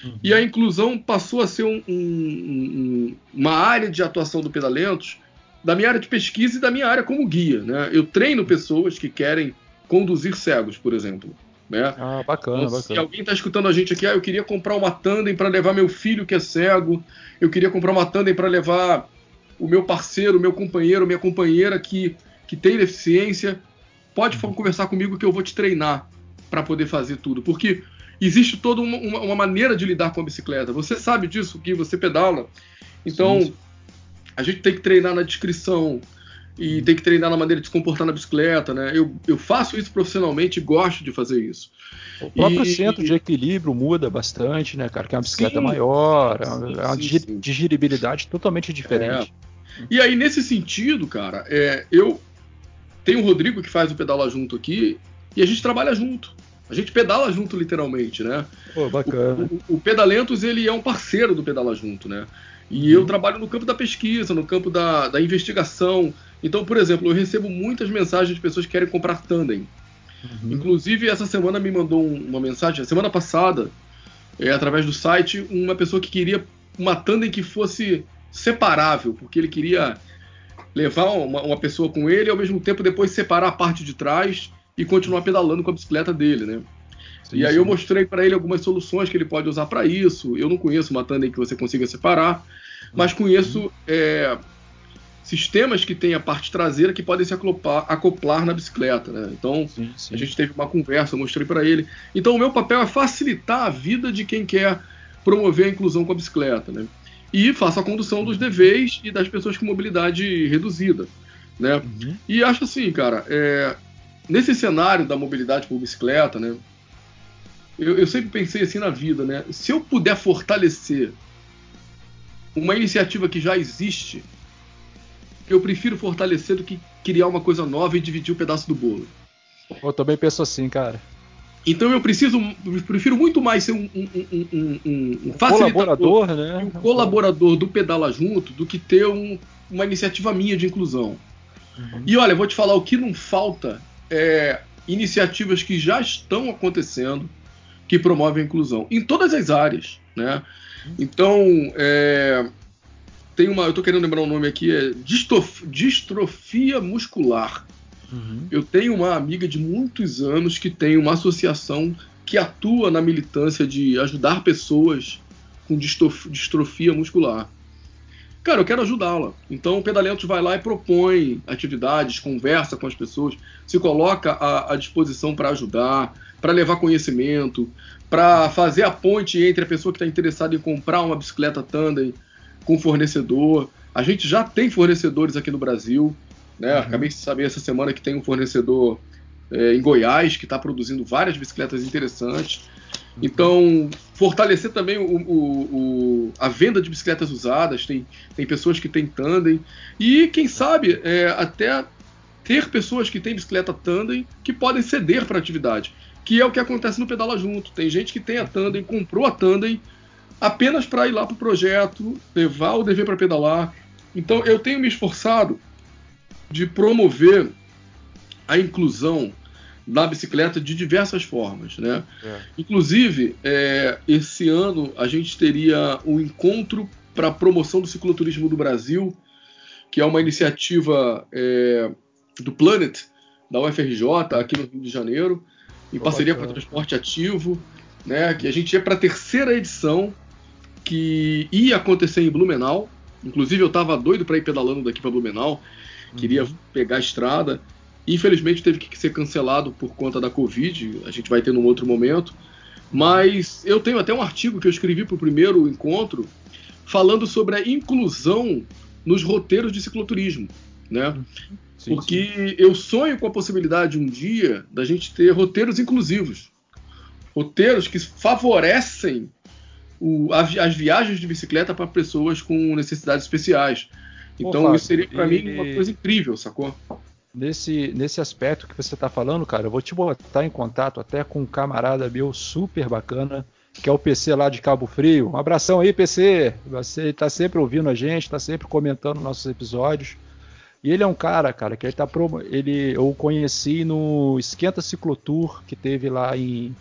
Uhum. E a inclusão passou a ser um, um, uma área de atuação do Pedalentos da minha área de pesquisa e da minha área como guia. Né? Eu treino pessoas que querem conduzir cegos, por exemplo. Né? Ah, bacana, então, Se alguém está escutando a gente aqui, ah, eu queria comprar uma tandem para levar meu filho que é cego, eu queria comprar uma tandem para levar o meu parceiro, meu companheiro, minha companheira que, que tem deficiência, pode conversar comigo que eu vou te treinar para poder fazer tudo. Porque existe toda uma, uma, maneira de lidar com a bicicleta. Você sabe disso, que você pedala. Então, sim. a gente tem que treinar na descrição. E tem que treinar na maneira de se comportar na bicicleta, né? Eu, eu faço isso profissionalmente e gosto de fazer isso. O próprio e, centro de equilíbrio muda bastante, né, cara? Que é uma bicicleta sim, maior, é sim, é uma sim, digeribilidade totalmente diferente. É. E aí, nesse sentido, cara, é, eu tenho o Rodrigo que faz o Pedala Junto aqui e a gente trabalha junto. A gente pedala junto, literalmente, né? Pô, bacana. O, o, o Pedalentos, ele é um parceiro do Pedala Junto, né? E uhum. eu trabalho no campo da pesquisa, no campo da, da investigação. Então, por exemplo, eu recebo muitas mensagens de pessoas que querem comprar tandem. Uhum. Inclusive, essa semana me mandou uma mensagem, semana passada, é, através do site, uma pessoa que queria uma tandem que fosse separável, porque ele queria levar uma, uma, pessoa com ele e ao mesmo tempo depois separar a parte de trás e continuar pedalando com a bicicleta dele, né? Sim, e aí sim. eu mostrei para ele algumas soluções que ele pode usar para isso. Eu não conheço uma tandem que você consiga separar, mas conheço uhum. é, sistemas que têm a parte traseira que podem se acoplar, acoplar na bicicleta. Né? Então, sim, sim. a gente teve uma conversa, eu mostrei para ele. Então, o meu papel é facilitar a vida de quem quer promover a inclusão com a bicicleta. Né? E faço a condução dos DVs e das pessoas com mobilidade reduzida. Né? Uhum. E acho assim, cara, é, nesse cenário da mobilidade por bicicleta, né, eu, eu sempre pensei assim na vida, né? Se eu puder fortalecer uma iniciativa que já existe, eu prefiro fortalecer do que criar uma coisa nova e dividir o um pedaço do bolo. Eu também penso assim, cara. Então eu preciso, eu prefiro muito mais ser um, um, um, um colaborador, né? um colaborador do Pedala Junto do que ter uma iniciativa minha de inclusão. Uhum. E olha, vou te falar o que não falta é iniciativas que já estão acontecendo que promovem a inclusão em todas as áreas, né? Então, é, tem uma, eu estou querendo lembrar o um nome aqui, é distof, distrofia muscular. Uhum. Eu tenho uma amiga de muitos anos que tem uma associação que atua na militância de ajudar pessoas com distof, distrofia muscular. Cara, eu quero ajudá-la. Então o Pedalentos vai lá e propõe atividades, conversa com as pessoas, se coloca à, à disposição para ajudar, para levar conhecimento, para fazer a ponte entre a pessoa que está interessada em comprar uma bicicleta tandem com fornecedor. A gente já tem fornecedores aqui no Brasil. Né? Uhum. Acabei de saber essa semana que tem um fornecedor é, em Goiás que está produzindo várias bicicletas interessantes. Uhum. Então, fortalecer também o, o, o, a venda de bicicletas usadas. Tem, tem pessoas que têm tandem. E, quem sabe, é, até ter pessoas que têm bicicleta tandem que podem ceder para a atividade que é o que acontece no Pedala Junto. Tem gente que tem a Tandem, comprou a Tandem apenas para ir lá para o projeto, levar o DV para pedalar. Então eu tenho me esforçado de promover a inclusão na bicicleta de diversas formas, né? É. Inclusive, é, esse ano a gente teria o um encontro para a promoção do cicloturismo do Brasil, que é uma iniciativa é, do Planet, da UFRJ, aqui no Rio de Janeiro em parceria com o Transporte Ativo, né? Que a gente ia para a terceira edição que ia acontecer em Blumenau. Inclusive eu estava doido para ir pedalando daqui para Blumenau, queria uhum. pegar a estrada. Infelizmente teve que ser cancelado por conta da Covid. A gente vai ter num outro momento. Mas eu tenho até um artigo que eu escrevi para o primeiro encontro falando sobre a inclusão nos roteiros de cicloturismo, né? Uhum. Sim, porque sim. eu sonho com a possibilidade um dia da gente ter roteiros inclusivos. Roteiros que favorecem o, as viagens de bicicleta para pessoas com necessidades especiais. Então Pô, isso seria para e... mim uma coisa incrível, sacou? Nesse, nesse aspecto que você está falando, cara, eu vou te botar em contato até com um camarada meu super bacana, que é o PC lá de Cabo Frio. Um abração aí, PC. Você está sempre ouvindo a gente, está sempre comentando nossos episódios. E ele é um cara, cara, que ele tá pro, ele eu o conheci no Esquenta Ciclotour que teve lá em,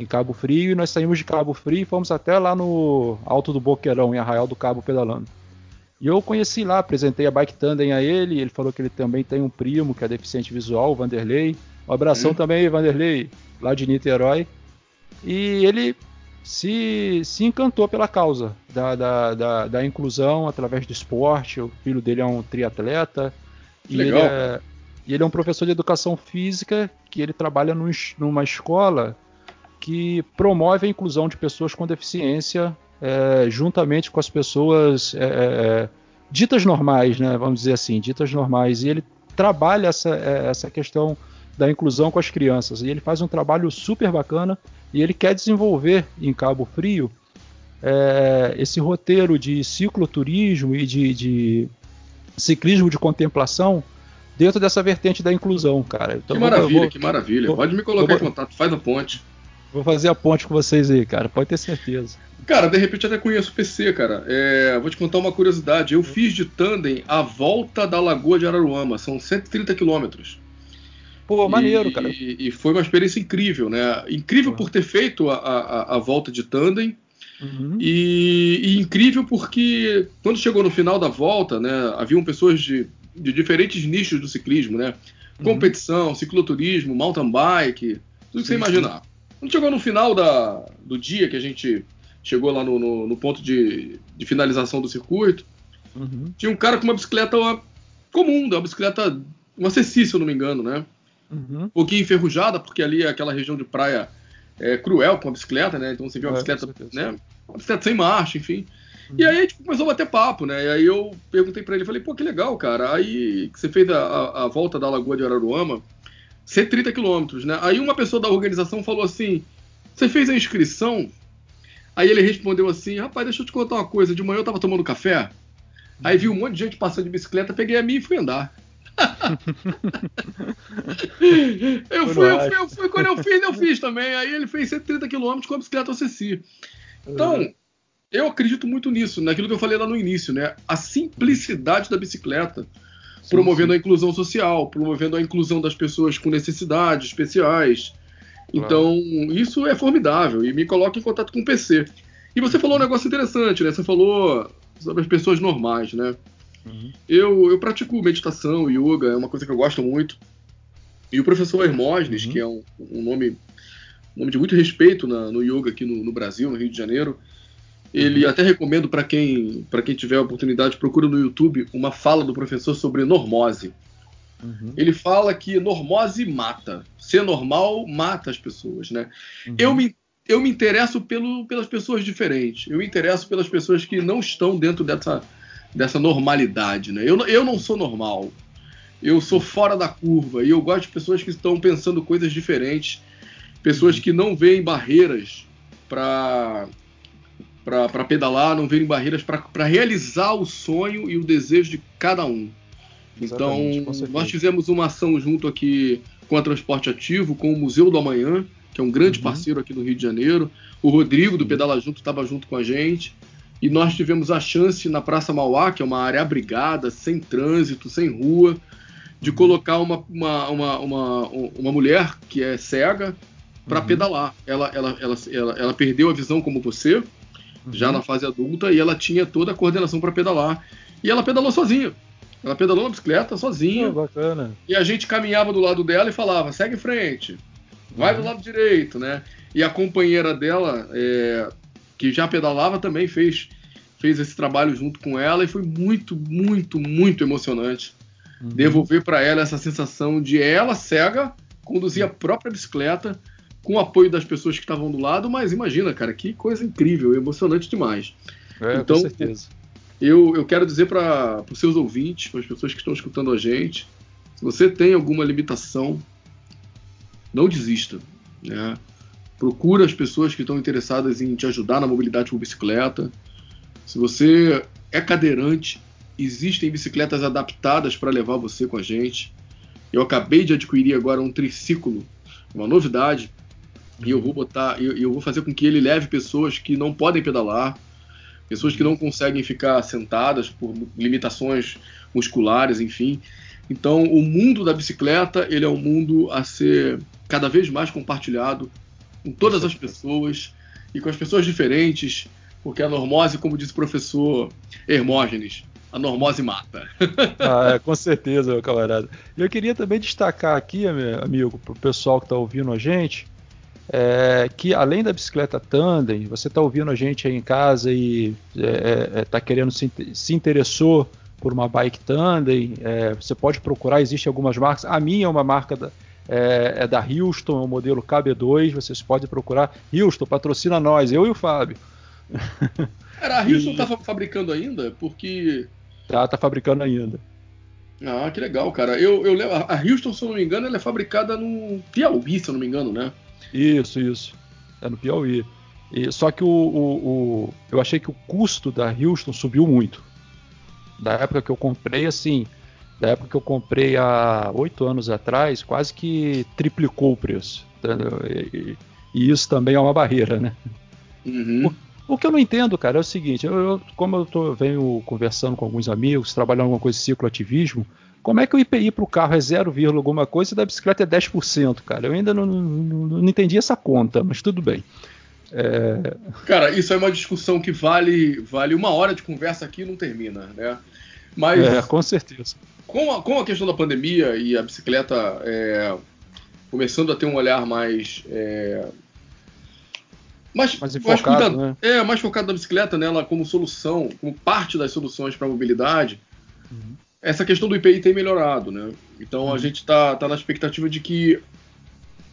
em Cabo Frio e nós saímos de Cabo Frio e fomos até lá no Alto do Boqueirão, em Arraial do Cabo pedalando. E eu conheci lá, apresentei a bike tandem a ele, ele falou que ele também tem um primo que é deficiente visual, o Vanderlei. Um abração uhum. também, Vanderlei, lá de Niterói. E ele se, se encantou pela causa da, da, da, da, inclusão através do esporte. O filho dele é um triatleta. E Legal. Ele é, e ele é um professor de educação física que ele trabalha num, numa escola que promove a inclusão de pessoas com deficiência é, juntamente com as pessoas é, é, ditas normais, né? Vamos dizer assim, ditas normais. E ele trabalha essa, é, essa questão da inclusão com as crianças. E ele faz um trabalho super bacana e ele quer desenvolver em Cabo Frio é, esse roteiro de cicloturismo e de, de, ciclismo de contemplação dentro dessa vertente da inclusão, cara. Então, que maravilha, vou, que maravilha. Vou, Pode me colocar vou, em contato, faz a ponte. Vou fazer a ponte com vocês aí, cara. Pode ter certeza. Cara, de repente até conheço o PC, cara. É, vou te contar uma curiosidade. Eu fiz de tandem a volta da Lagoa de Araruama. São 130 quilômetros. Pô, maneiro, e, cara. E, foi uma experiência incrível, né? Incrível uhum. por ter feito a, a, a volta de tandem. Uhum. E, e, incrível porque quando chegou no final da volta, né? Haviam pessoas de, de diferentes nichos do ciclismo, né? Uhum. Competição, cicloturismo, mountain bike, tudo que você imaginar. Quando chegou no final da, do dia que a gente chegou lá no, no, no ponto de, de, finalização do circuito, uhum. tinha um cara com uma bicicleta comum, uma bicicleta, uma Ceci, se eu não me engano, né? Uhum. Um pouquinho enferrujada, porque ali é aquela região de praia é, cruel com a bicicleta, né? Então você vê uma é, bicicleta, né? Uma bicicleta sem marcha, enfim. Uhum. E aí a gente começou a bater papo, né? E aí eu perguntei para ele, falei, pô, que legal, cara. Aí que você fez a, a, a volta da Lagoa de Araruama, 130 quilômetros, né? Aí uma pessoa da organização falou assim: Você fez a inscrição? Aí ele respondeu assim: Rapaz, deixa eu te contar uma coisa. De manhã eu tava tomando café, aí vi um monte de gente passando de bicicleta, peguei a minha e fui andar. eu, fui, eu, fui, eu fui, quando eu fiz, eu fiz também. Aí ele fez 130 quilômetros com a bicicleta OCC. Então, uhum. eu acredito muito nisso, naquilo que eu falei lá no início, né? A simplicidade da bicicleta promovendo sim. a inclusão social, promovendo a inclusão das pessoas com necessidades especiais. Então, isso é formidável e me coloca em contato com o PC. E você falou um negócio interessante, né? Você falou sobre as pessoas normais, né? Uhum. Eu, eu pratico meditação, yoga, é uma coisa que eu gosto muito. E o professor Hermógenes, uhum. que é um, um, nome, um nome de muito respeito na, no yoga aqui no, no Brasil, no Rio de Janeiro, ele até recomendo para quem, quem tiver a oportunidade, procura no YouTube uma fala do professor sobre normose. Uhum. Ele fala que normose mata. Ser normal mata as pessoas, né? Uhum. Eu, me, eu me interesso pelo, pelas pessoas diferentes. Eu me interesso pelas pessoas que não estão dentro dessa, dessa normalidade, né? Eu, eu não sou normal. Eu sou fora da curva. E eu gosto de pessoas que estão pensando coisas diferentes. Pessoas uhum. que não veem barreiras para para pedalar, não verem barreiras para realizar o sonho e o desejo de cada um. então, nós fizemos uma ação junto aqui com a Transporte Ativo, com o Museu do Amanhã, que é um grande uhum. parceiro aqui do Rio de Janeiro. O Rodrigo do uhum. Pedala Junto estava junto com a gente. E nós tivemos a chance na Praça Mauá, que é uma área abrigada, sem trânsito, sem rua, de uhum. colocar uma, uma, uma, uma, uma mulher que é cega para uhum. pedalar. Ela, ela, ela, ela, ela perdeu a visão como você, já uhum. na fase adulta, e ela tinha toda a coordenação para pedalar. E ela pedalou sozinha. Ela pedalou na bicicleta sozinha. Oh, bacana. E a gente caminhava do lado dela e falava: segue em frente, vai uhum. do lado direito, né? E a companheira dela, é, que já pedalava, também fez, fez esse trabalho junto com ela e foi muito, muito, muito emocionante. Uhum. Devolver para ela essa sensação de ela cega conduzir a própria bicicleta com o apoio das pessoas que estavam do lado, mas imagina, cara, que coisa incrível, emocionante demais. É, então, com certeza. Eu, eu quero dizer para os seus ouvintes, para as pessoas que estão escutando a gente, se você tem alguma limitação, não desista. Né? Procura as pessoas que estão interessadas em te ajudar na mobilidade por bicicleta. Se você é cadeirante, existem bicicletas adaptadas para levar você com a gente. Eu acabei de adquirir agora um triciclo, uma novidade, e eu vou botar, eu, eu vou fazer com que ele leve pessoas que não podem pedalar, pessoas que não conseguem ficar sentadas por limitações musculares, enfim. Então, o mundo da bicicleta ele é um mundo a ser cada vez mais compartilhado com todas as pessoas e com as pessoas diferentes, porque a normose, como disse o professor Hermógenes, a normose mata. ah, é, com certeza, meu camarada. Eu queria também destacar aqui, amigo, para o pessoal que está ouvindo a gente, é, que além da bicicleta tandem, você está ouvindo a gente aí em casa e está é, é, é querendo se, se, interessou por uma bike tandem, é, você pode procurar, existem algumas marcas. A minha é uma marca da, é, é da Houston, é o modelo KB2, vocês podem procurar. Houston, patrocina nós, eu e o Fábio. Cara, a Houston estava e... fabricando ainda porque Tá, tá fabricando ainda. Ah, que legal, cara. Eu, eu levo, a Houston, se eu não me engano, ela é fabricada no Piauí, se eu não me engano, né? Isso, isso. É no Piauí. E, só que o, o, o, eu achei que o custo da Houston subiu muito. Da época que eu comprei, assim, da época que eu comprei há oito anos atrás, quase que triplicou o preço. E, e, isso também é uma barreira, né? Uhum. O, o, que eu não entendo, cara, é o seguinte: eu, eu, como eu tô, venho conversando com alguns amigos, trabalhando alguma coisa de cicloativismo, como é que o IPI para o carro é 0, alguma coisa e da bicicleta é 10%, cara? Eu ainda não, não, não entendi essa conta, mas tudo bem. É... Cara, isso é uma discussão que vale, vale uma hora de conversa aqui e não termina, né? Mas é, com certeza. Com a, com a questão da pandemia e a bicicleta é, começando a ter um olhar mais é, mais, mais, mais cuidado, né? é mais focado na bicicleta, nela como solução, como parte das soluções para a mobilidade. Uhum. Essa questão do IPI tem melhorado, né? Então uhum. a gente está tá na expectativa de que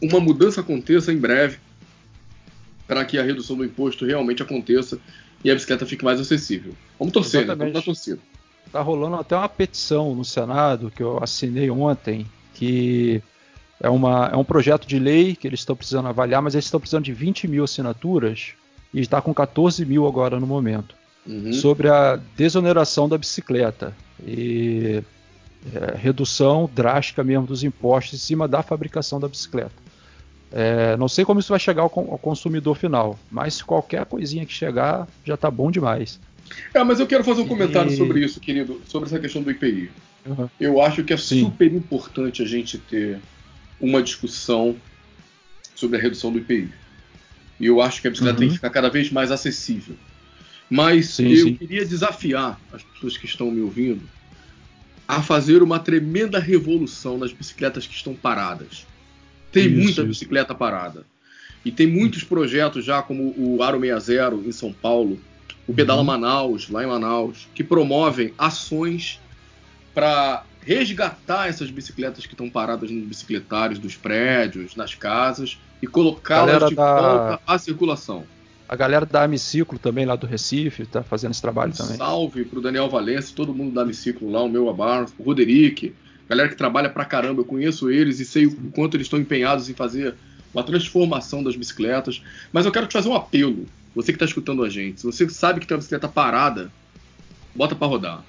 uma mudança aconteça em breve para que a redução do imposto realmente aconteça e a bicicleta fique mais acessível. Vamos torcer, né? Vamos dar torcida. Tá rolando até uma petição no Senado que eu assinei ontem, que é, uma, é um projeto de lei que eles estão precisando avaliar, mas eles estão precisando de 20 mil assinaturas e está com 14 mil agora no momento. Uhum. Sobre a desoneração da bicicleta e é, redução drástica mesmo dos impostos em cima da fabricação da bicicleta. É, não sei como isso vai chegar ao, ao, consumidor final, mas qualquer coisinha que chegar já está bom demais. É, mas eu quero fazer um comentário e... sobre isso, querido, sobre essa questão do IPI. Uhum. Eu acho que é Sim. super importante a gente ter uma discussão sobre a redução do IPI. E eu acho que a bicicleta uhum. tem que ficar cada vez mais acessível. Mas sim, eu sim. queria desafiar as pessoas que estão me ouvindo a fazer uma tremenda revolução nas bicicletas que estão paradas. Tem isso, muita isso. bicicleta parada. E tem muitos projetos já, como o Aro 60 em São Paulo, o Pedala uhum. Manaus, lá em Manaus, que promovem ações para resgatar essas bicicletas que estão paradas nos bicicletários dos prédios, nas casas, e colocá-las de da... volta à circulação. A galera da Amiciclo também, lá do Recife, está fazendo esse trabalho um também. Salve para o Daniel Valença, todo mundo da Amiciclo lá, o meu Abar, o Roderick, galera que trabalha pra caramba, eu conheço eles e sei o quanto eles estão empenhados em fazer uma transformação das bicicletas. Mas eu quero te fazer um apelo, você que está escutando a gente. Se você sabe que tem uma bicicleta parada, bota para rodar.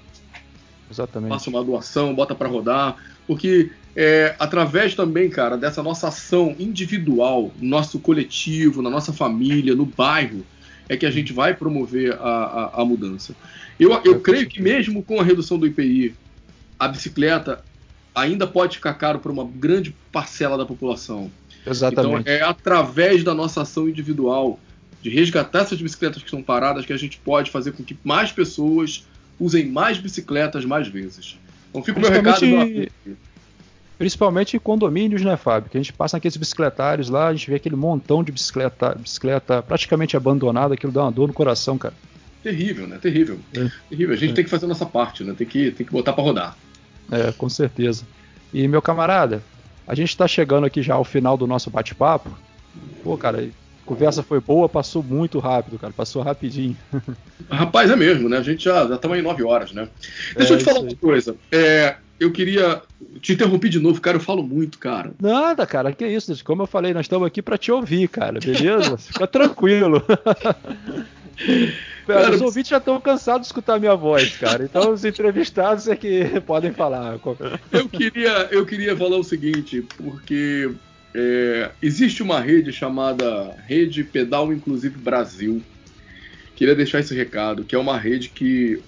Exatamente. Faça uma doação, bota para rodar, porque é, através também, cara, dessa nossa ação individual, no nosso coletivo, na nossa família, no bairro, é que a gente vai promover a, a, a mudança. Eu, eu creio que mesmo com a redução do IPI, a bicicleta ainda pode ficar caro para uma grande parcela da população. Exatamente. Então é através da nossa ação individual de resgatar essas bicicletas que estão paradas que a gente pode fazer com que mais pessoas usem mais bicicletas mais vezes. Então fica o meu recado. Principalmente em condomínios, né, Fábio? Que a gente passa naqueles bicicletários lá, a gente vê aquele montão de bicicleta, bicicleta praticamente abandonada, aquilo dá uma dor no coração, cara. Terrível, né? Terrível. É. Terrível. A gente é. tem que fazer a nossa parte, né? Tem que, tem que botar para rodar. É, com certeza. E, meu camarada, a gente está chegando aqui já ao final do nosso bate-papo. Pô, cara, conversa foi boa, passou muito rápido, cara. Passou rapidinho. Rapaz, é mesmo, né? A gente já estamos em nove horas, né? Deixa é, eu te falar uma coisa. É, eu queria te interromper de novo, cara. Eu falo muito, cara. Nada, cara. Que isso? Como eu falei, nós estamos aqui para te ouvir, cara. Beleza? Fica tranquilo. Cara, os ouvintes já estão cansados de escutar minha voz, cara. Então os entrevistados é que podem falar. Eu queria, eu queria falar o seguinte, porque é, existe uma rede chamada Rede Pedal Inclusive Brasil. Queria deixar esse recado, que é uma rede que,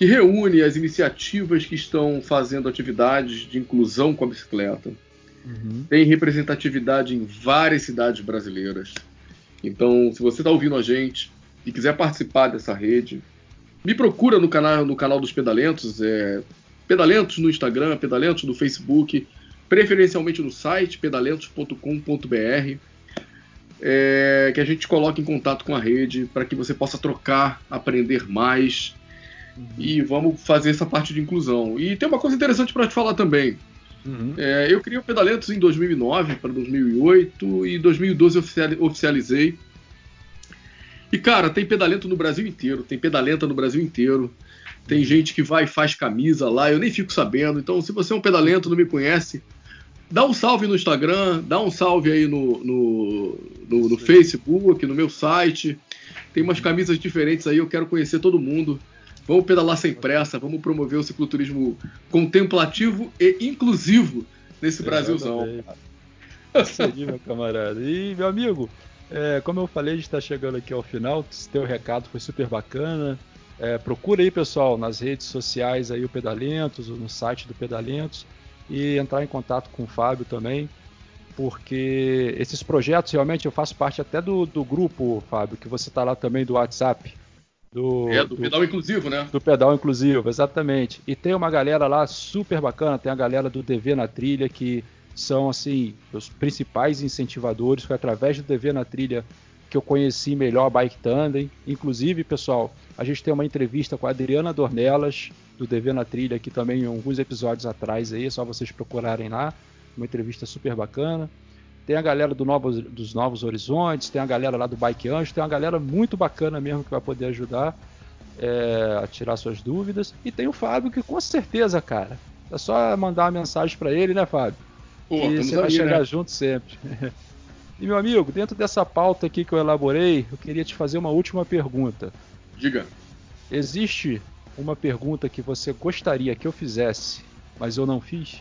que reúne as iniciativas que estão fazendo atividades de inclusão com a bicicleta. Uhum. Tem representatividade em várias cidades brasileiras. Então, se você está ouvindo a gente e quiser participar dessa rede, me procura no canal, no canal dos Pedalentos, é, Pedalentos no Instagram, Pedalentos no Facebook, preferencialmente no site pedalentos.com.br, é, que a gente coloque em contato com a rede para que você possa trocar, aprender mais uhum. e vamos fazer essa parte de inclusão. E tem uma coisa interessante para te falar também. Uhum. É, eu criei o Pedalentos em 2009 para 2008 e 2012 eu oficializei. E, cara, tem pedalento no Brasil inteiro, tem pedalenta no Brasil inteiro. Tem gente que vai e faz camisa lá, eu nem fico sabendo. Então, se você é um pedalento não me conhece, dá um salve no Instagram, dá um salve aí no, no, no, no Facebook, no meu site. Tem umas camisas diferentes aí, eu quero conhecer todo mundo. Vamos pedalar sem pressa, vamos promover o cicloturismo contemplativo e inclusivo nesse Brasilzão. Isso aí, meu camarada. E, meu amigo, é, como eu falei, a gente está chegando aqui ao final. Teu recado foi super bacana. É, procura aí, pessoal, nas redes sociais aí o Pedalentos, no site do Pedalentos e entrar em contato com o Fábio também, porque esses projetos realmente eu faço parte até do, do grupo, Fábio, que você está lá também do WhatsApp. Do, é, do, do, pedal inclusivo, né? Do pedal inclusivo, exatamente. E tem uma galera lá super bacana, tem a galera do DV na Trilha que são assim os principais incentivadores. Foi através do DV na trilha que eu conheci melhor a Bike Tandem. Inclusive, pessoal, a gente tem uma entrevista com a Adriana Dornelas do DV na trilha aqui também em alguns episódios atrás aí, é só vocês procurarem lá. Uma entrevista super bacana. Tem a galera do Novos, dos Novos Horizontes, tem a galera lá do Bike Anjo, tem uma galera muito bacana mesmo que vai poder ajudar é, a tirar suas dúvidas. E tem o Fábio que com certeza, cara, é só mandar uma mensagem para ele, né, Fábio? Pô, e você vai chegar né? junto sempre. e meu amigo, dentro dessa pauta aqui que eu elaborei, eu queria te fazer uma última pergunta. Diga. Existe uma pergunta que você gostaria que eu fizesse, mas eu não fiz?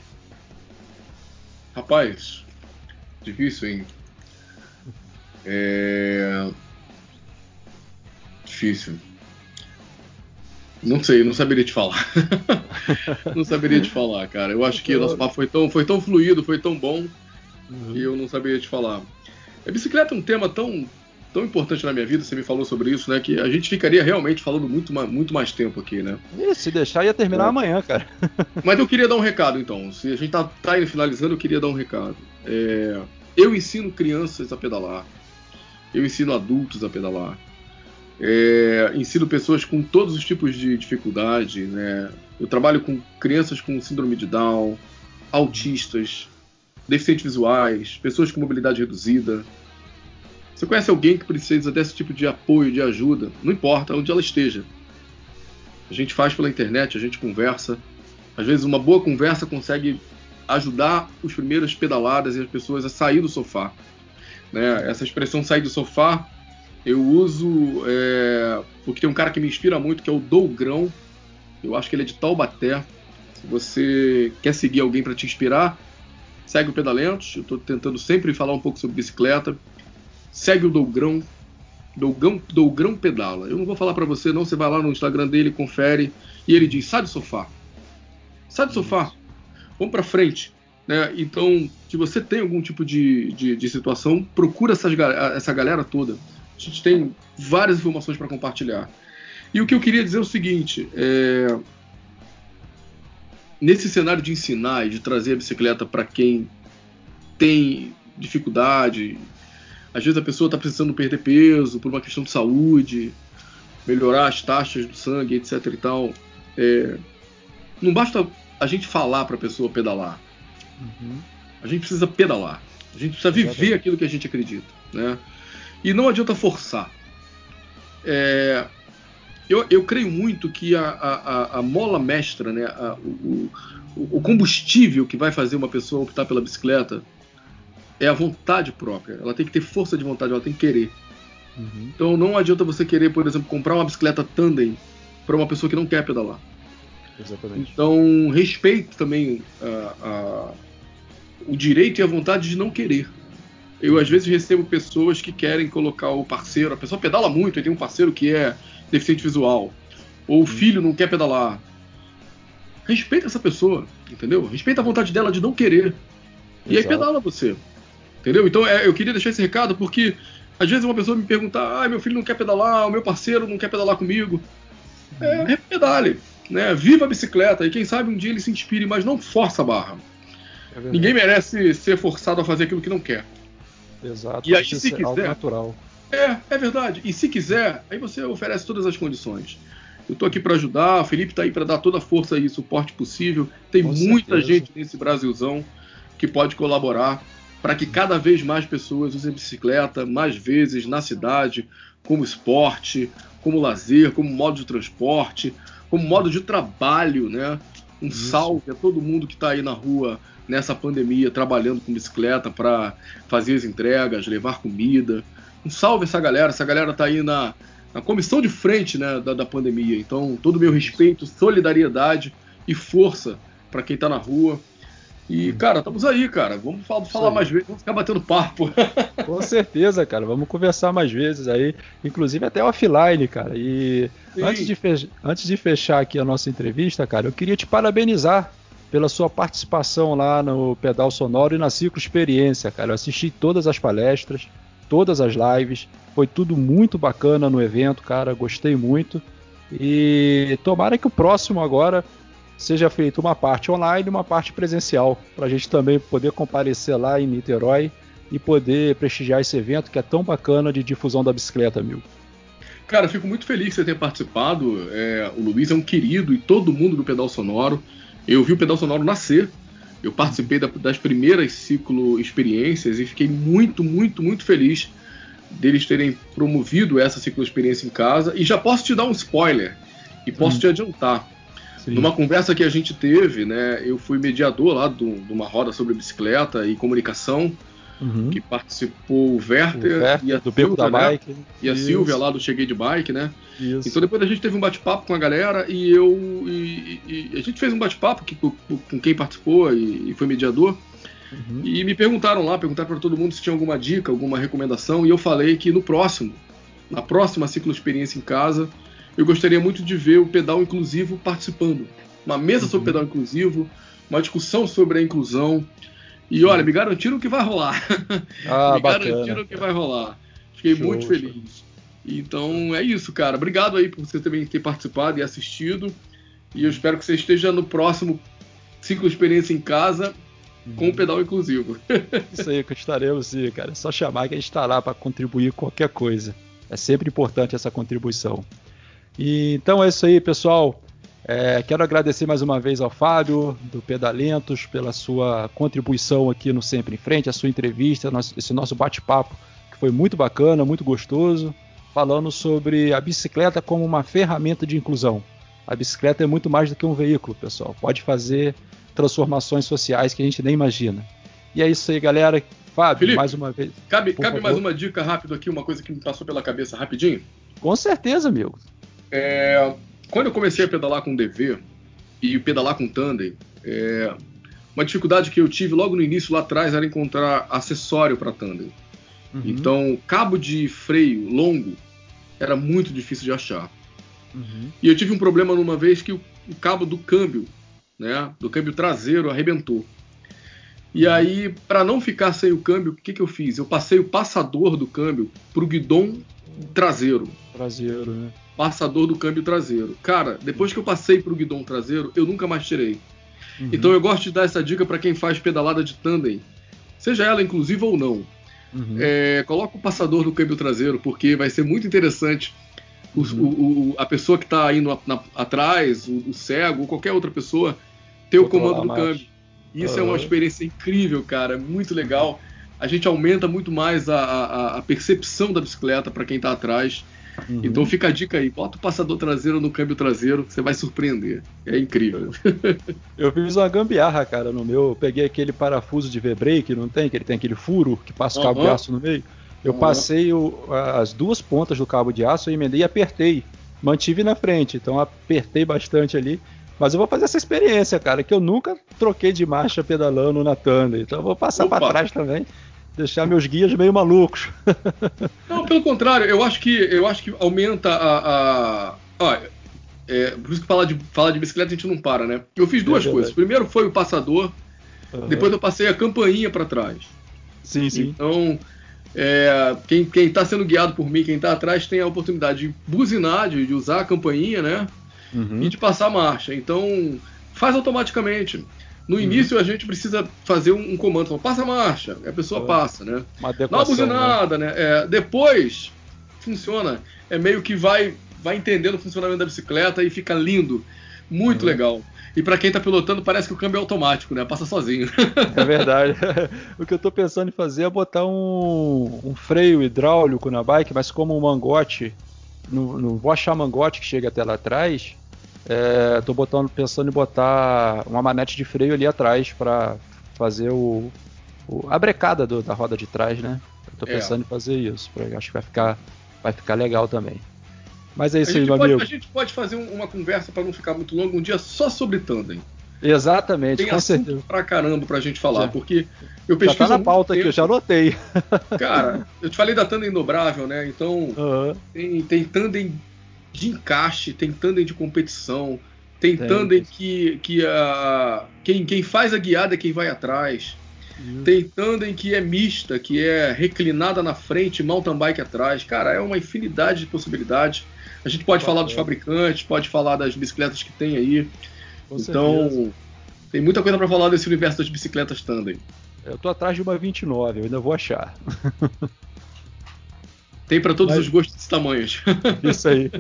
Rapaz, difícil, hein? É. Difícil. Não sei, não saberia te falar. não saberia te falar, cara. Eu acho que o nosso papo foi tão, foi tão fluido, foi tão bom, uhum. que eu não saberia te falar. A bicicleta é um tema tão, tão importante na minha vida, você me falou sobre isso, né? Que a gente ficaria realmente falando muito, muito mais tempo aqui, né? E se deixar, ia terminar é. amanhã, cara. Mas eu queria dar um recado, então. Se a gente tá, tá indo finalizando, eu queria dar um recado. É, eu ensino crianças a pedalar. Eu ensino adultos a pedalar. É, ensino pessoas com todos os tipos de dificuldade, né? Eu trabalho com crianças com síndrome de Down, autistas, deficientes visuais, pessoas com mobilidade reduzida. Você conhece alguém que precisa desse tipo de apoio, de ajuda? Não importa onde ela esteja. A gente faz pela internet, a gente conversa. Às vezes uma boa conversa consegue ajudar os primeiros pedaladas e as pessoas a sair do sofá. Né? Essa expressão sair do sofá eu uso é, porque tem um cara que me inspira muito, que é o Dougrão. Eu acho que ele é de Taubaté. Se você quer seguir alguém para te inspirar, segue o Pedalentos. Eu estou tentando sempre falar um pouco sobre bicicleta. Segue o Dougrão. Dougrão, Dougrão Pedala. Eu não vou falar para você, não. Você vai lá no Instagram dele, confere. E ele diz: sai do sofá. Sai do sofá. Vamos para frente. Né? Então, se você tem algum tipo de, de, de situação, procura essas, essa galera toda a gente tem várias informações para compartilhar. E o que eu queria dizer é o seguinte: é... nesse cenário de ensinar e de trazer a bicicleta para quem tem dificuldade, às vezes a pessoa está precisando perder peso por uma questão de saúde, melhorar as taxas do sangue, etc. e tal. É... Não basta a gente falar para a pessoa pedalar. Uhum. A gente precisa pedalar. A gente precisa viver Exatamente. aquilo que a gente acredita, né? E não adianta forçar. É, eu, eu, creio muito que a, a, a mola mestra, né, a, o, o, combustível que vai fazer uma pessoa optar pela bicicleta é a vontade própria. Ela tem que ter força de vontade, ela tem que querer. Uhum. Então não adianta você querer, por exemplo, comprar uma bicicleta tandem para uma pessoa que não quer pedalar. Exatamente. Então respeito também o direito e a vontade de não querer. Eu às vezes recebo pessoas que querem colocar o parceiro, a pessoa pedala muito e tem um parceiro que é deficiente visual, ou o filho não quer pedalar. Respeita essa pessoa, entendeu? Respeita a vontade dela de não querer. Exato. E aí pedala você. Entendeu? Então é, eu queria deixar esse recado porque às vezes uma pessoa me pergunta: ah, meu filho não quer pedalar, o meu parceiro não quer pedalar comigo. É, pedale, né? Viva a bicicleta e quem sabe um dia ele se inspire, mas não força a barra. É Ninguém merece ser forçado a fazer aquilo que não quer. Exato. E aí, se quiser. natural. É, é verdade. E se quiser, aí você oferece todas as condições. Eu estou aqui para ajudar, o Felipe está aí para dar toda a força e suporte possível. Tem Com muita certeza. gente nesse Brasilzão que pode colaborar. Para que cada vez mais pessoas usem bicicleta mais vezes na cidade, como esporte, como lazer, como modo de transporte, como modo de trabalho, né? Um salve a todo mundo que está aí na rua nessa pandemia trabalhando com bicicleta para fazer as entregas, levar comida. Um salve essa galera, essa galera está aí na, na comissão de frente né, da, da pandemia. Então, todo o meu respeito, solidariedade e força para quem está na rua. E, cara, estamos aí, cara. Vamos falar, falar mais vezes, vamos ficar batendo papo. Com certeza, cara. Vamos conversar mais vezes aí, inclusive até offline, cara. E antes de, antes de fechar aqui a nossa entrevista, cara, eu queria te parabenizar pela sua participação lá no Pedal Sonoro e na Ciclo Experiência, cara. Eu assisti todas as palestras, todas as lives. Foi tudo muito bacana no evento, cara. Gostei muito. E tomara que o próximo agora seja feita uma parte online e uma parte presencial, para a gente também poder comparecer lá em Niterói e poder prestigiar esse evento que é tão bacana de difusão da bicicleta, amigo. Cara, fico muito feliz que você tenha participado. É, o Luiz é um querido e todo mundo do Pedal Sonoro. Eu vi o Pedal Sonoro nascer. Eu participei da, das primeiras ciclo experiências e fiquei muito, muito, muito feliz deles terem promovido essa ciclo experiência em casa. E já posso te dar um spoiler e posso hum. te adiantar. Sim. Numa conversa que a gente teve, né, eu fui mediador lá de uma roda sobre bicicleta e comunicação, uhum. que participou o Werther, o Werther e a do Silvia, da né, Bike. E a Isso. Silvia lá do Cheguei de Bike, né? Isso. Então depois a gente teve um bate-papo com a galera e eu e, e, a gente fez um bate-papo com, com, quem participou e, e foi mediador. Uhum. E me perguntaram lá, perguntaram para todo mundo se tinha alguma dica, alguma recomendação, e eu falei que no próximo, na próxima ciclo experiência em casa, eu gostaria muito de ver o pedal inclusivo participando. Uma mesa uhum. sobre pedal inclusivo, uma discussão sobre a inclusão. E olha, me garantiram que vai rolar. Ah, me bacana. garantiram que vai rolar. Fiquei show, muito feliz. Show. Então é isso, cara. Obrigado aí por você também ter participado e assistido. E eu espero que você esteja no próximo ciclo experiência em casa com o uhum. pedal inclusivo. Isso aí que estaremos, cara. É só chamar que a gente está lá para contribuir com qualquer coisa. É sempre importante essa contribuição. E, então é isso aí, pessoal. É, quero agradecer mais uma vez ao Fábio, do Pedalentos, pela sua contribuição aqui no Sempre em Frente, a sua entrevista, esse nosso bate-papo, que foi muito bacana, muito gostoso, falando sobre a bicicleta como uma ferramenta de inclusão. A bicicleta é muito mais do que um veículo, pessoal. Pode fazer transformações sociais que a gente nem imagina. E é isso aí, galera. Fábio, Felipe, mais uma vez. Cabe, cabe mais uma dica rápida aqui, uma coisa que me passou pela cabeça rapidinho? Com certeza, amigo. É, quando eu comecei a pedalar com DV e pedalar com Tandem, é, uma dificuldade que eu tive logo no início lá atrás era encontrar acessório para Tandem. Uhum. Então, cabo de freio longo era muito difícil de achar. Uhum. E eu tive um problema numa vez que o, o cabo do câmbio, né, do câmbio traseiro arrebentou. E uhum. aí, para não ficar sem o câmbio, o que, que eu fiz? Eu passei o passador do câmbio pro guidão traseiro. Traseiro, né? Passador do câmbio traseiro. Cara, depois que eu passei para o guidão traseiro, eu nunca mais tirei. Uhum. Então eu gosto de dar essa dica para quem faz pedalada de tandem, seja ela inclusiva ou não. Uhum. É, coloca o passador do câmbio traseiro, porque vai ser muito interessante o, uhum. o, o, a pessoa que está indo a, na, atrás, o, cego, ou qualquer outra pessoa, ter o comando do câmbio. Isso é uma experiência incrível, cara, muito legal. A gente aumenta muito mais a, a, a percepção da bicicleta para quem está atrás. Uhum. Então fica a dica aí, bota o passador traseiro no câmbio traseiro, você vai surpreender. É incrível. Eu fiz uma gambiarra, cara, no meu. Eu peguei aquele parafuso de V-brake, não tem? Que ele tem aquele furo que passa o cabo uhum. de aço no meio. Eu uhum. passei o, as duas pontas do cabo de aço, eu emendei e apertei. Mantive na frente, então apertei bastante ali. Mas eu vou fazer essa experiência, cara, que eu nunca troquei de marcha pedalando na Thunder. Então eu vou passar para trás também deixar meus guias meio malucos. Não, pelo contrário, eu acho que eu acho que aumenta a. a... Ó, é, por isso que falar de, falar de bicicleta a gente não para, né? Eu fiz duas é coisas. Primeiro foi o passador, uhum. depois eu passei a campainha para trás. Sim, sim. Então, é, quem, quem tá sendo guiado por mim, quem está atrás, tem a oportunidade de buzinar, de, de usar a campainha, né? Uhum. E de passar a marcha. Então, faz automaticamente. No uhum. início a gente precisa fazer um, um comando, passa a marcha, a pessoa é. passa, né? Uma Dá uma buzinada, né? né? É, depois funciona, é meio que vai vai entendendo o funcionamento da bicicleta e fica lindo, muito uhum. legal. E para quem tá pilotando, parece que o câmbio é automático, né? Passa sozinho. É verdade. o que eu tô pensando em fazer é botar um, um freio hidráulico na bike, mas como um mangote. Não, vou achar mangote que chega até lá atrás. É, tô botando, pensando em botar uma manete de freio ali atrás para fazer o, o, a brecada do, da roda de trás, né? Eu tô é. pensando é. em fazer isso. Acho que vai ficar, vai ficar legal também. Mas é isso aí, meu pode, amigo. A gente pode fazer uma conversa para não ficar muito longo um dia só sobre tandem. Exatamente, Tem com certeza. pra caramba pra gente falar, já. porque eu pesquiso. Já tá na pauta aqui, eu já anotei. Cara, eu te falei da tandem dobrável, né? Então, uhum. tem, tem tandem de encaixe, tem tandem de competição, tem, tem. tandem que, que a, quem, quem faz a guiada é quem vai atrás. Isso. Tem tandem que é mista, que é reclinada na frente, mountain bike atrás. Cara, é uma infinidade de possibilidades. A gente pode falar dos fabricantes, pode falar das bicicletas que tem aí. Com então, certeza. tem muita coisa para falar desse universo das bicicletas tandem. Eu tô atrás de uma 29, eu ainda vou achar. Tem para todos Mas... os gostos e tamanhos. Isso aí.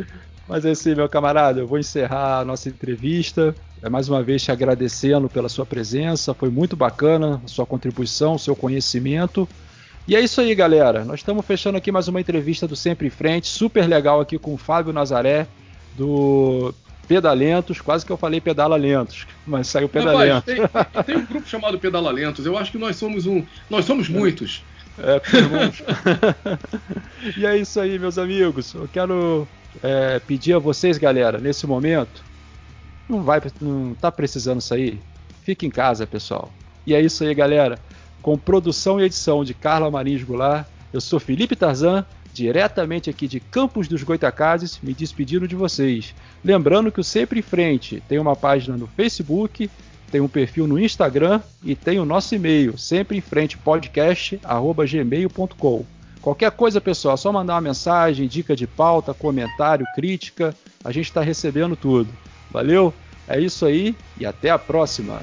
Mas é assim, meu camarada, eu vou encerrar a nossa entrevista. É mais uma vez te agradecendo pela sua presença, foi muito bacana a sua contribuição, o seu conhecimento. E é isso aí, galera. Nós estamos fechando aqui mais uma entrevista do Sempre em Frente, super legal aqui com o Fábio Nazaré, do Pedalentos. Quase que eu falei Pedala Lentos, mas saiu Pedalentos. Tem, tem um grupo chamado Pedala Lentos. Eu acho que nós somos um. Nós somos muitos. É, e é isso aí, meus amigos. Eu quero é, pedir a vocês, galera, nesse momento, não vai, não tá precisando sair? Fique em casa, pessoal. E é isso aí, galera com produção e edição de Carla Marins Goulart. Eu sou Felipe Tarzan, diretamente aqui de Campos dos Goitacazes, me despedindo de vocês. Lembrando que o Sempre em Frente tem uma página no Facebook, tem um perfil no Instagram e tem o nosso e-mail, sempre em frente podcast@gmail.com. Qualquer coisa, pessoal, é só mandar uma mensagem, dica de pauta, comentário, crítica, a gente está recebendo tudo. Valeu? É isso aí e até a próxima.